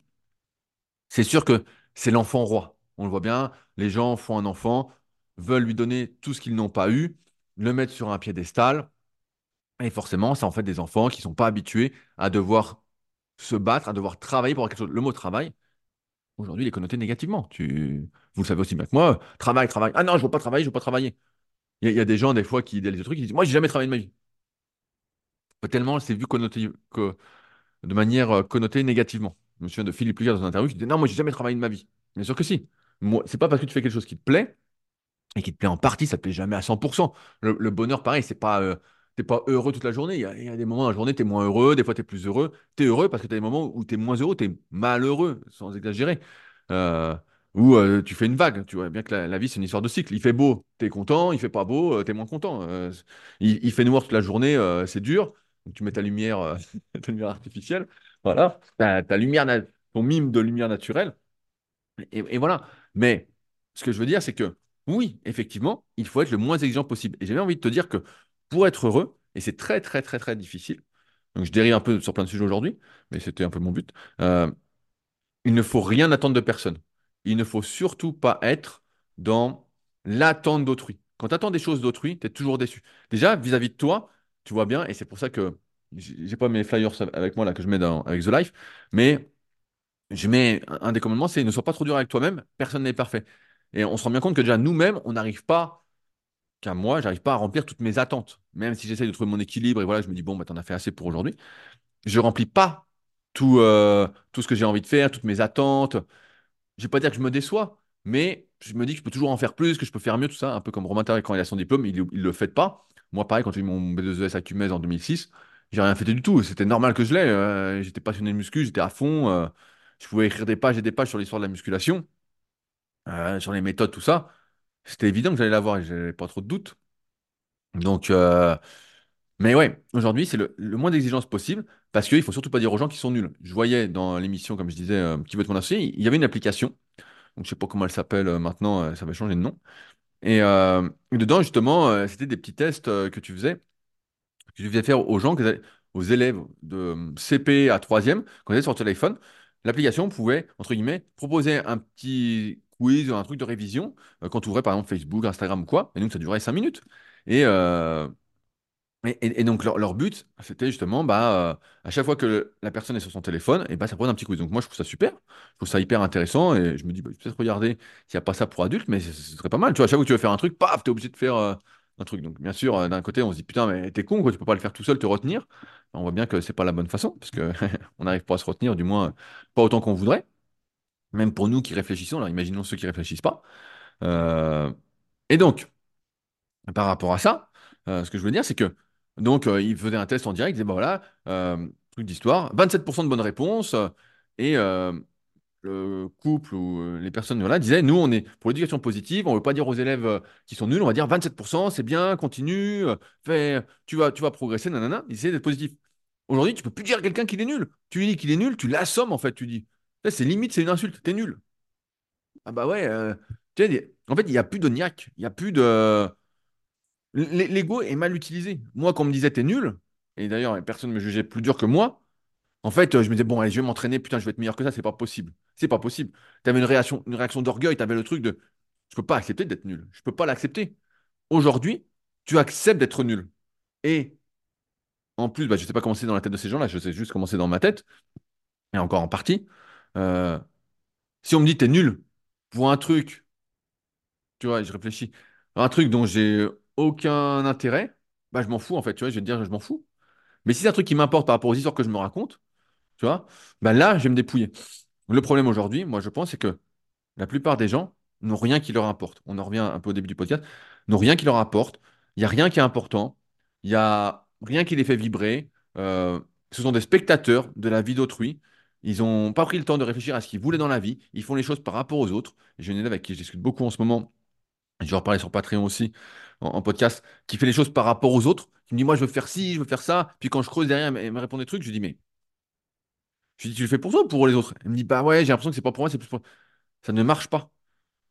C'est sûr que c'est l'enfant roi. On le voit bien, les gens font un enfant, veulent lui donner tout ce qu'ils n'ont pas eu, le mettre sur un piédestal, et forcément, ça en fait des enfants qui ne sont pas habitués à devoir se battre, à devoir travailler pour quelque chose. Le mot travail, aujourd'hui, il est connoté négativement. Tu... Vous le savez aussi bien que moi, travail, travail. Ah non, je ne veux pas travailler, je ne veux pas travailler. Il y, a des gens, des fois, qui idéalisent le truc, qui disent Moi, j'ai jamais travaillé de ma vie. Tellement c'est vu connoté, de manière euh, connotée négativement. Je me souviens de Philippe Lucas dans une interview qui disait Non, moi, j'ai jamais travaillé de ma vie. Bien sûr que si. Moi, c'est pas parce que tu fais quelque chose qui te plaît et qui te plaît en partie, ça te plaît jamais à 100%. Le, bonheur, pareil, c'est pas. Euh, pas heureux toute la journée. Il y, a, des moments dans la journée, tu es moins heureux, des fois tu es plus heureux. Tu es heureux parce que tu as des moments où tu es moins heureux, tu es malheureux, sans exagérer. Euh, ou euh, tu fais une vague. Tu vois bien que la, vie, c'est une histoire de cycle. Il fait beau, tu es content. Il fait pas beau, euh, tu es moins content. il, fait noir toute la journée, c'est dur. Tu mets ta lumière, [laughs] ta lumière artificielle. Voilà. Ta, ta lumière, ton mime de lumière naturelle. et voilà. Mais ce que je veux dire, c'est que oui, effectivement, il faut être le moins exigeant possible. Et j'avais envie de te dire que pour être heureux, et c'est très, très, très, très difficile, donc je dérive un peu sur plein de sujets aujourd'hui, mais c'était un peu mon but, euh, il ne faut rien attendre de personne. Il ne faut surtout pas être dans l'attente d'autrui. Quand tu attends des choses d'autrui, tu es toujours déçu. Déjà, vis-à-vis de toi, tu vois bien, et c'est pour ça que j'ai pas mes flyers avec moi là que je mets dans, avec The Life, mais je mets un des commandements, c'est ne sois pas trop dur avec toi-même, personne n'est parfait. Et on se rend bien compte que déjà nous-mêmes, on n'arrive pas qu'à moi, j'arrive pas à remplir toutes mes attentes. Même si j'essaie de trouver mon équilibre et voilà, je me dis, bon, bah, t'en as fait assez pour aujourd'hui. Je remplis pas tout, euh, tout ce que j'ai envie de faire, toutes mes attentes. Je vais pas dire que je me déçois, mais je me dis que je peux toujours en faire plus, que je peux faire mieux, tout ça. Un peu comme Romain Tarek quand il a son diplôme, il, ne le fait pas. Moi, pareil, quand j'ai eu mon B2ES à Cumez en 2006, j'ai rien fait du tout. C'était normal que je l'ai. Euh, j'étais passionné de muscu, j'étais à fond. Euh, je pouvais écrire des pages et des pages sur l'histoire de la musculation, sur les méthodes, tout ça. C'était évident que j'allais l'avoir et j'avais pas trop de doutes. Donc, euh, mais ouais, aujourd'hui, c'est le, moins d'exigence possible parce qu'il ne faut surtout pas dire aux gens qu'ils sont nuls. Je voyais dans l'émission, comme je disais, euh, Qui veut être mon il y avait une application. Donc, je sais pas comment elle s'appelle euh, maintenant, ça va changer de nom. Et dedans, justement, c'était des petits tests que tu faisais, que tu faisais faire aux gens, aux élèves de CP à 3e, quand ils étaient sur le téléphone. L'application pouvait, entre guillemets, proposer un petit quiz, un truc de révision, quand tu ouvrais par exemple Facebook, Instagram ou quoi, et donc ça durait 5 minutes. Euh, et, donc leur, but, c'était justement, bah, euh, à chaque fois que la personne est sur son téléphone, et bah, ça prend un petit quiz. Donc moi, je trouve ça super, je trouve ça hyper intéressant, et je me dis, bah, peut-être regarder s'il n'y a pas ça pour adultes, mais ce serait pas mal. Tu vois, à chaque fois que tu veux faire un truc, paf, es obligé de faire euh, un truc. Donc bien sûr, d'un côté, on se dit, putain, mais t'es con, quoi, tu peux pas le faire tout seul, te retenir. On voit bien que c'est pas la bonne façon, parce que [laughs] on n'arrive pas à se retenir, du moins pas autant qu'on voudrait. Même pour nous qui réfléchissons, alors imaginons ceux qui réfléchissent pas. et donc, par rapport à ça, euh, ce que je veux dire, c'est que donc euh, il faisait un test en direct, il disait bah voilà, euh, truc d'histoire, 27% de bonnes réponses, et le couple ou les personnes voilà, disaient nous on est pour l'éducation positive, on ne veut pas dire aux élèves qui sont nuls, on va dire 27%, c'est bien, continue, tu vas, tu vas progresser, nanana, ils d'être positifs. Aujourd'hui, tu peux plus dire à quelqu'un qu'il est nul. Tu lui dis qu'il est nul, tu l'assommes en fait, tu dis. C'est limite, c'est une insulte, t'es nul. Ah bah ouais, tu sais, en fait, il n'y a plus de niaque, il n'y a plus de. L'ego est mal utilisé. Moi, quand on me disait t'es nul, et d'ailleurs, personne ne me jugeait plus dur que moi, en fait, je me disais, bon, allez, je vais m'entraîner, putain, je vais être meilleur que ça, c'est pas possible. C'est pas possible. Tu avais une réaction, une réaction d'orgueil, tu avais le truc de, je peux pas accepter d'être nul. Je peux pas l'accepter. Aujourd'hui, tu acceptes d'être nul. Et en plus, bah, je sais pas comment c'est dans la tête de ces gens-là, je sais juste comment c'est dans ma tête, et encore en partie. Euh, Si on me dit t'es nul pour un truc, tu vois, je réfléchis, un truc dont j'ai aucun intérêt, bah je m'en fous en fait, tu je vais te dire je m'en fous. Mais si c'est un truc qui m'importe par rapport aux histoires que je me raconte, tu vois, bah là, je vais me dépouiller. Le problème aujourd'hui, moi, je pense, c'est que la plupart des gens n'ont rien qui leur importe. On en revient un peu au début du podcast, n'ont rien qui leur importe. Il n'y a rien qui est important. Il n'y a rien qui les fait vibrer. Euh, ce sont des spectateurs de la vie d'autrui. Ils n'ont pas pris le temps de réfléchir à ce qu'ils voulaient dans la vie. Ils font les choses par rapport aux autres. J'ai une élève avec qui je discute beaucoup en ce moment. Je vais en reparler sur Patreon aussi, en, podcast, qui fait les choses par rapport aux autres. Qui me dit, moi, je veux faire ci, je veux faire ça. Puis quand je creuse derrière, elle me répond des trucs. Je lui dis, mais je lui dis, tu le fais pour toi ou pour les autres? Elle me dit, bah ouais, j'ai l'impression que c'est pas pour moi, c'est plus pour. Ça ne marche pas.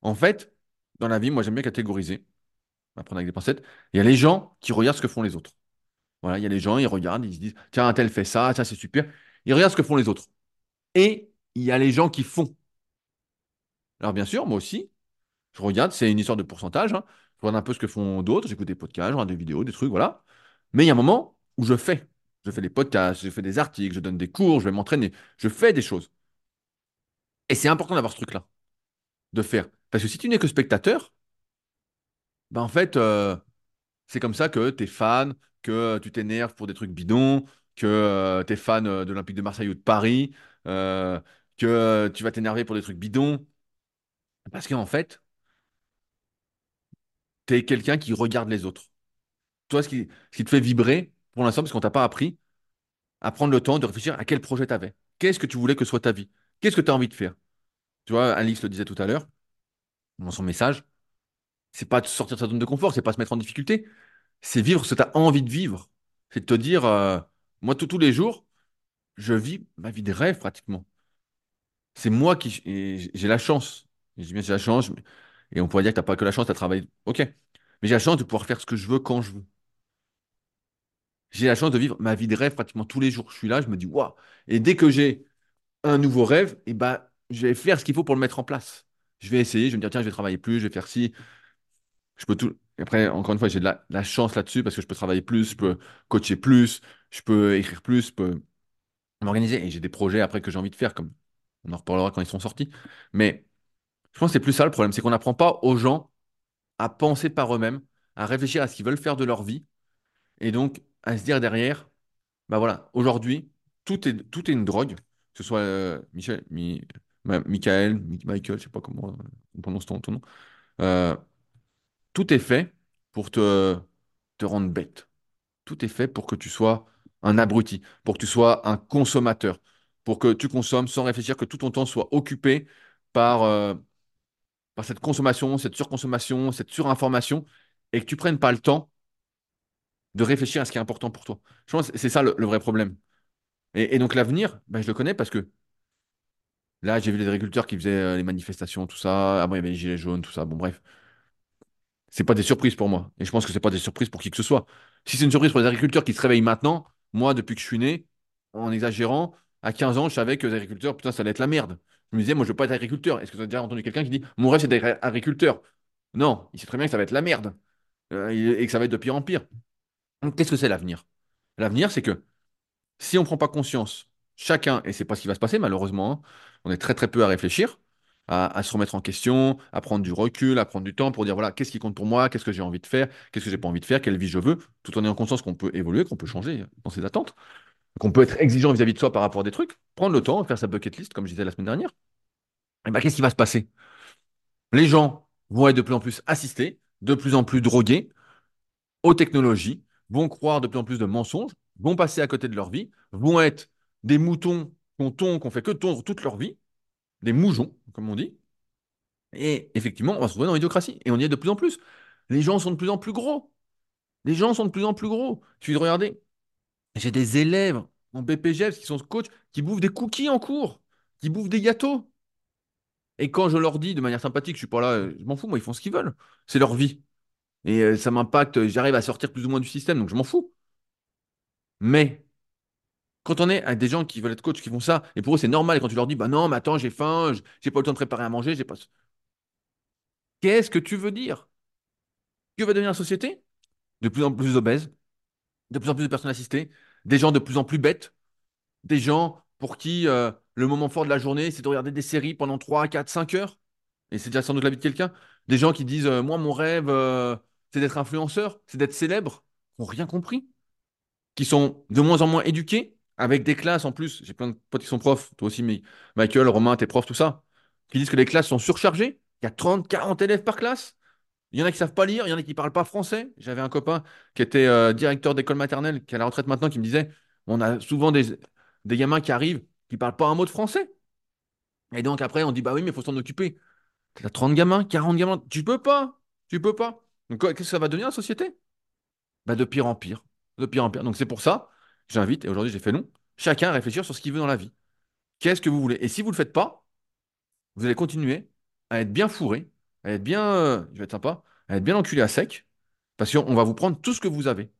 En fait, dans la vie, moi, j'aime bien catégoriser, apprendre avec des pincettes. Il y a les gens qui regardent ce que font les autres. Voilà, il y a les gens, ils regardent, ils se disent, tiens, un tel fait ça, ça c'est super. Ils regardent ce que font les autres. Et il y a les gens qui font. Alors bien sûr, moi aussi, je regarde, c'est une histoire de pourcentage. hein. Je regarde un peu ce que font d'autres, j'écoute des podcasts, je regarde des vidéos, des trucs, voilà. Mais il y a un moment où je fais. Je fais des podcasts, je fais des articles, je donne des cours, je vais m'entraîner, je fais des choses. Et c'est important d'avoir ce truc-là, de faire. Parce que si tu n'es que spectateur, ben en fait, euh, c'est comme ça que tu es fan, que tu t'énerves pour des trucs bidons, que tu es fan euh, de l'Olympique de Marseille ou de Paris, euh, que euh, tu vas t'énerver pour des trucs bidons. Parce qu'en fait, tu es quelqu'un qui regarde les autres. Toi, ce qui, te fait vibrer, pour l'instant, parce qu'on t'a pas appris à prendre le temps de réfléchir à quel projet tu avais. Qu'est-ce que tu voulais que soit ta vie? Qu'est-ce que tu as envie de faire? Tu vois, Alice le disait tout à l'heure, dans son message, c'est pas de sortir de sa zone de confort, c'est pas se mettre en difficulté, c'est vivre ce que tu as envie de vivre. C'est de te dire, euh, moi, tous les jours, je vis ma vie de rêve pratiquement. C'est moi qui. J'ai la chance. Je dis bien, j'ai la chance. Et on pourrait dire que tu n'as pas que la chance, tu as travaillé. Ok. Mais j'ai la chance de pouvoir faire ce que je veux quand je veux. J'ai la chance de vivre ma vie de rêve pratiquement tous les jours. Je suis là, je me dis, waouh. Et dès que j'ai un nouveau rêve, et ben, je vais faire ce qu'il faut pour le mettre en place. Je vais essayer, je vais me dire, tiens, je vais travailler plus, je vais faire ci. Je peux tout. Après, encore une fois, j'ai de la, la chance là-dessus parce que je peux travailler plus, je peux coacher plus, je peux écrire plus, je peux m'organiser. Et j'ai des projets après que j'ai envie de faire, comme on en reparlera quand ils seront sortis. Mais je pense que c'est plus ça le problème, c'est qu'on n'apprend pas aux gens à penser par eux-mêmes, à réfléchir à ce qu'ils veulent faire de leur vie, et donc à se dire derrière, bah voilà, aujourd'hui, tout est, tout est une drogue, que ce soit euh, Michel, Michael, Mi- Michael, je sais pas comment euh, on prononce ton, ton nom, Euh, tout est fait pour te, te rendre bête. Tout est fait pour que tu sois un abruti, pour que tu sois un consommateur, pour que tu consommes sans réfléchir, que tout ton temps soit occupé par, par cette consommation, cette surconsommation, cette surinformation, et que tu prennes pas le temps de réfléchir à ce qui est important pour toi. Je pense que c'est ça le, vrai problème. Et, et donc l'avenir, ben, je le connais parce que là, j'ai vu les agriculteurs qui faisaient euh, les manifestations, tout ça. Avant, il y avait les gilets jaunes, tout ça. Bon, bref, c'est pas des surprises pour moi. Et je pense que c'est pas des surprises pour qui que ce soit. Si c'est une surprise pour les agriculteurs qui se réveillent maintenant, moi, depuis que je suis né, en exagérant, à 15 ans, je savais que les agriculteurs, putain, ça allait être la merde. Je me disais, moi, je veux pas être agriculteur. Est-ce que tu as déjà entendu quelqu'un qui dit, mon rêve, c'est d'être agriculteur? Non, il sait très bien que ça va être la merde. euh, et que ça va être de pire en pire. Qu'est-ce que c'est l'avenir? L'avenir, c'est que si on ne prend pas conscience, chacun, et c'est pas ce qui va se passer malheureusement, hein, on est très très peu à réfléchir, à, à se remettre en question, à prendre du recul, à prendre du temps pour dire voilà, qu'est-ce qui compte pour moi, qu'est-ce que j'ai envie de faire, qu'est-ce que j'ai pas envie de faire, quelle vie je veux, tout en ayant conscience qu'on peut évoluer, qu'on peut changer dans ses attentes, qu'on peut être exigeant vis-à-vis de soi par rapport à des trucs, prendre le temps, faire sa bucket list, comme je disais la semaine dernière. Et ben, qu'est-ce qui va se passer? Les gens vont être de plus en plus assistés, de plus en plus drogués, aux technologies, vont croire de plus en plus de mensonges, vont passer à côté de leur vie, vont être des moutons qu'on tond, qu'on fait que tondre toute leur vie, des moujons, comme on dit. Et effectivement, on va se retrouver dans l'idiocratie. Et on y est de plus en plus. Les gens sont de plus en plus gros. Les gens sont de plus en plus gros. Il suffit de regarder. J'ai des élèves en BPGEPS qui sont coachs, qui bouffent des cookies en cours, qui bouffent des gâteaux. Et quand je leur dis de manière sympathique, je suis pas là, je m'en fous, moi, ils font ce qu'ils veulent. C'est leur vie. Et euh, ça m'impacte, j'arrive à sortir plus ou moins du système, donc je m'en fous. Mais Quand on est avec des gens qui veulent être coach, qui font ça, et pour eux c'est normal, et quand tu leur dis, bah non, mais attends, j'ai faim, j'ai pas le temps de préparer à manger, j'ai pas. Qu'est-ce que tu veux dire? Que va devenir la société? De plus en plus obèses, de plus en plus de personnes assistées, des gens de plus en plus bêtes, des gens pour qui euh, le moment fort de la journée, c'est de regarder des séries pendant 3, 4, 5 heures. Et c'est déjà sans doute la vie de quelqu'un. Des gens qui disent, euh, moi, mon rêve, euh, c'est d'être influenceur, c'est d'être célèbre, qui n'ont rien compris, qui sont de moins en moins éduqués, avec des classes en plus. J'ai plein de potes qui sont profs, toi aussi, mais Michael, Romain, t'es prof, tout ça, qui disent que les classes sont surchargées. Il y a 30, 40 élèves par classe. Il y en a qui savent pas lire, il y en a qui parlent pas français. J'avais un copain qui était euh, directeur d'école maternelle, qui est à la retraite maintenant, qui me disait, on a souvent des, gamins qui arrivent, qui parlent pas un mot de français. Et donc après, on dit, bah oui, mais il faut s'en occuper. Tu as 30 gamins, 40 gamins, tu peux pas, tu peux pas. Donc qu'est-ce que ça va devenir la société? Bah de pire en pire, de pire en pire. Donc c'est pour ça, j'invite, et aujourd'hui j'ai fait long, chacun à réfléchir sur ce qu'il veut dans la vie. Qu'est-ce que vous voulez? Et si vous ne le faites pas, vous allez continuer à être bien fourré, à être bien, euh, je vais être sympa, bien enculé à sec, parce qu'on va vous prendre tout ce que vous avez.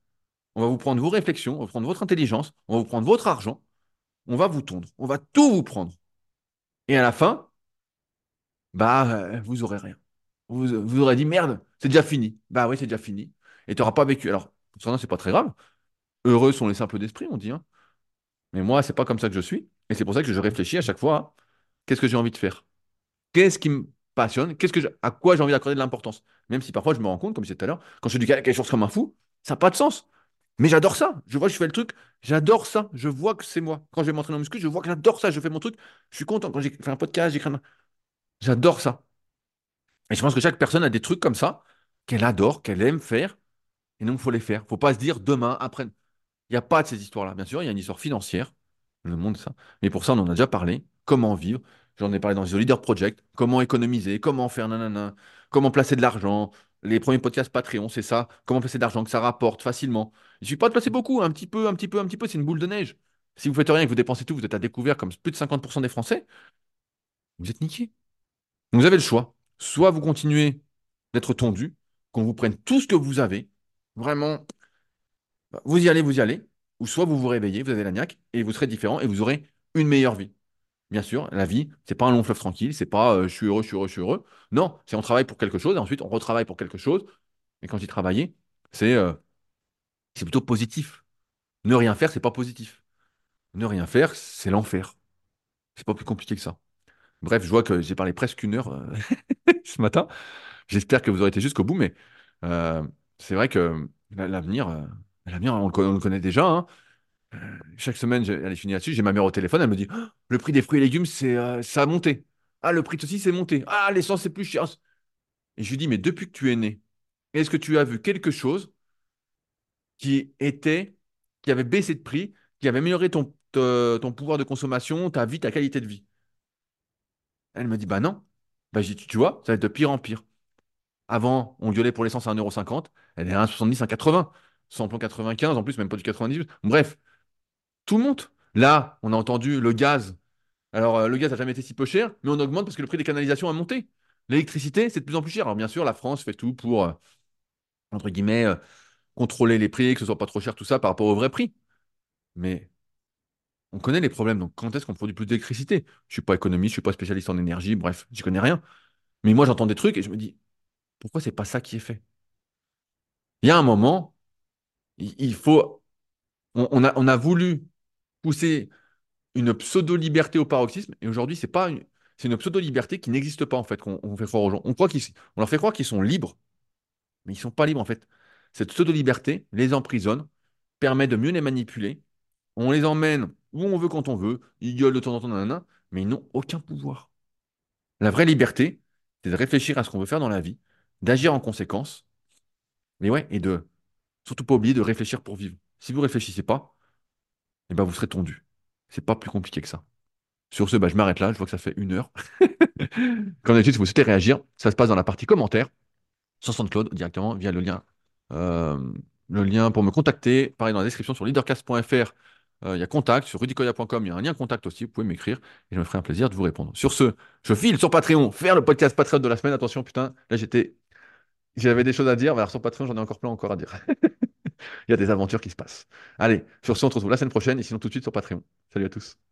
On va vous prendre vos réflexions, on va prendre votre intelligence, on va vous prendre votre argent, on va vous tondre, on va tout vous prendre. Et à la fin, bah, euh, vous aurez rien. Vous, vous aurez dit merde, c'est déjà fini. Bah oui, c'est déjà fini. Et tu n'auras pas vécu. Alors, certains, c'est pas très grave. Heureux sont les simples d'esprit, on dit. hein. Mais moi, c'est pas comme ça que je suis. Et c'est pour ça que je réfléchis à chaque fois qu'est-ce que j'ai envie de faire? Qu'est-ce qui me passionne? Qu'est-ce que je- à quoi j'ai envie d'accorder de l'importance? Même si parfois je me rends compte, comme je tout à l'heure, quand je fais quelque chose comme un fou, ça n'a pas de sens. Mais j'adore ça. Je vois que je fais le truc, j'adore ça. Je vois que c'est moi. Quand je vais m'entraîner en muscu, je vois que j'adore ça. Je fais mon truc. Je suis content. Quand j'ai fait un podcast, j'écris un... J'adore ça. Et je pense que chaque personne a des trucs comme ça qu'elle adore, qu'elle aime faire. Et donc, faut les faire. Il ne faut pas se dire demain, après. Il n'y a pas de ces histoires-là. Bien sûr, il y a une histoire financière. Le monde, ça. Mais pour ça, on en a déjà parlé. Comment vivre? J'en ai parlé dans The Leader Project. Comment économiser? Comment faire nanana? Comment placer de l'argent? Les premiers podcasts Patreon, c'est ça. Comment placer de l'argent que ça rapporte facilement. Il ne suffit pas de placer beaucoup. Un petit peu, un petit peu, un petit peu. C'est une boule de neige. Si vous faites rien et que vous dépensez tout, vous êtes à découvert comme plus de 50% des Français. Vous êtes niqués. Donc, vous avez le choix. Soit vous continuez d'être tondu, qu'on vous prenne tout ce que vous avez, vraiment, bah, vous y allez, vous y allez, ou soit vous vous réveillez, vous avez la niaque, et vous serez différent, et vous aurez une meilleure vie. Bien sûr, la vie, c'est pas un long fleuve tranquille, c'est pas euh, je suis heureux, je suis heureux, je suis heureux. Non, c'est on travaille pour quelque chose, et ensuite on retravaille pour quelque chose, et quand y travailler, c'est euh, c'est plutôt positif. Ne rien faire, c'est pas positif. Ne rien faire, c'est l'enfer. C'est pas plus compliqué que ça. Bref, je vois que j'ai parlé presque une heure euh, [laughs] ce matin. J'espère que vous aurez été jusqu'au bout, mais c'est vrai que la- l'avenir, l'avenir, on le connaît déjà. hein. Chaque semaine, j'ai- elle est finie là-dessus. J'ai ma mère au téléphone, elle me dit Ah, le prix des fruits et légumes, c'est, euh, ça a monté. Ah, le prix de ceci, c'est monté. Ah, l'essence, c'est plus cher. Et je lui dis Mais depuis que tu es né, est-ce que tu as vu quelque chose qui était, qui avait baissé de prix, qui avait amélioré ton, pouvoir de consommation, ta vie, ta qualité de vie? Elle me dit Bah non. Bah, j'ai dit, tu vois, ça va être de pire en pire. Avant, on gueulait pour l'essence à 1,50€, elle est à 1,70€, 1,80€. Sans plan 95, en plus, même pas du 98. Bref, tout monte. Là, on a entendu le gaz. Alors, euh, le gaz n'a jamais été si peu cher, mais on augmente parce que le prix des canalisations a monté. L'électricité, c'est de plus en plus cher. Alors, bien sûr, la France fait tout pour, euh, entre guillemets, euh, contrôler les prix, que ce soit pas trop cher, tout ça, par rapport au vrai prix. Mais on connaît les problèmes. Donc, quand est-ce qu'on produit plus d'électricité? Je suis pas économiste, je suis pas spécialiste en énergie, bref, j'y connais rien. Mais moi, j'entends des trucs et je me dis, pourquoi c'est pas ça qui est fait? Il y a un moment, il faut. On a voulu pousser une pseudo-liberté au paroxysme, et aujourd'hui, c'est pas une, pseudo-liberté qui n'existe pas, en fait, qu'on on fait croire aux gens. On croit leur fait croire qu'ils sont libres, mais ils sont pas libres, en fait. Cette pseudo-liberté les emprisonne, permet de mieux les manipuler. On les emmène où on veut quand on veut, ils gueulent de temps en temps, nanana, mais ils n'ont aucun pouvoir. La vraie liberté, c'est de réfléchir à ce qu'on veut faire dans la vie, d'agir en conséquence, mais ouais, et de surtout pas oublier de réfléchir pour vivre. Si vous réfléchissez pas, eh ben vous serez tondu. C'est pas plus compliqué que ça. Sur ce, bah, je m'arrête là. Je vois que ça fait une heure. Comme d'habitude, si vous souhaitez réagir, ça se passe dans la partie commentaires sur SoundCloud directement via le lien. euh, le lien pour me contacter, pareil dans la description sur leadercast.fr. euh, Il y a contact. Sur rudicoya.com, il y a un lien contact aussi. Vous pouvez m'écrire et je me ferai un plaisir de vous répondre. Sur ce, je file sur Patreon faire le podcast Patreon de la semaine. Attention, putain, là j'étais. J'avais des choses à dire, mais alors sur Patreon, j'en ai encore plein encore à dire. [laughs] Il y a des aventures qui se passent. Allez, sur ce, on se retrouve la semaine prochaine et sinon tout de suite sur Patreon. Salut à tous.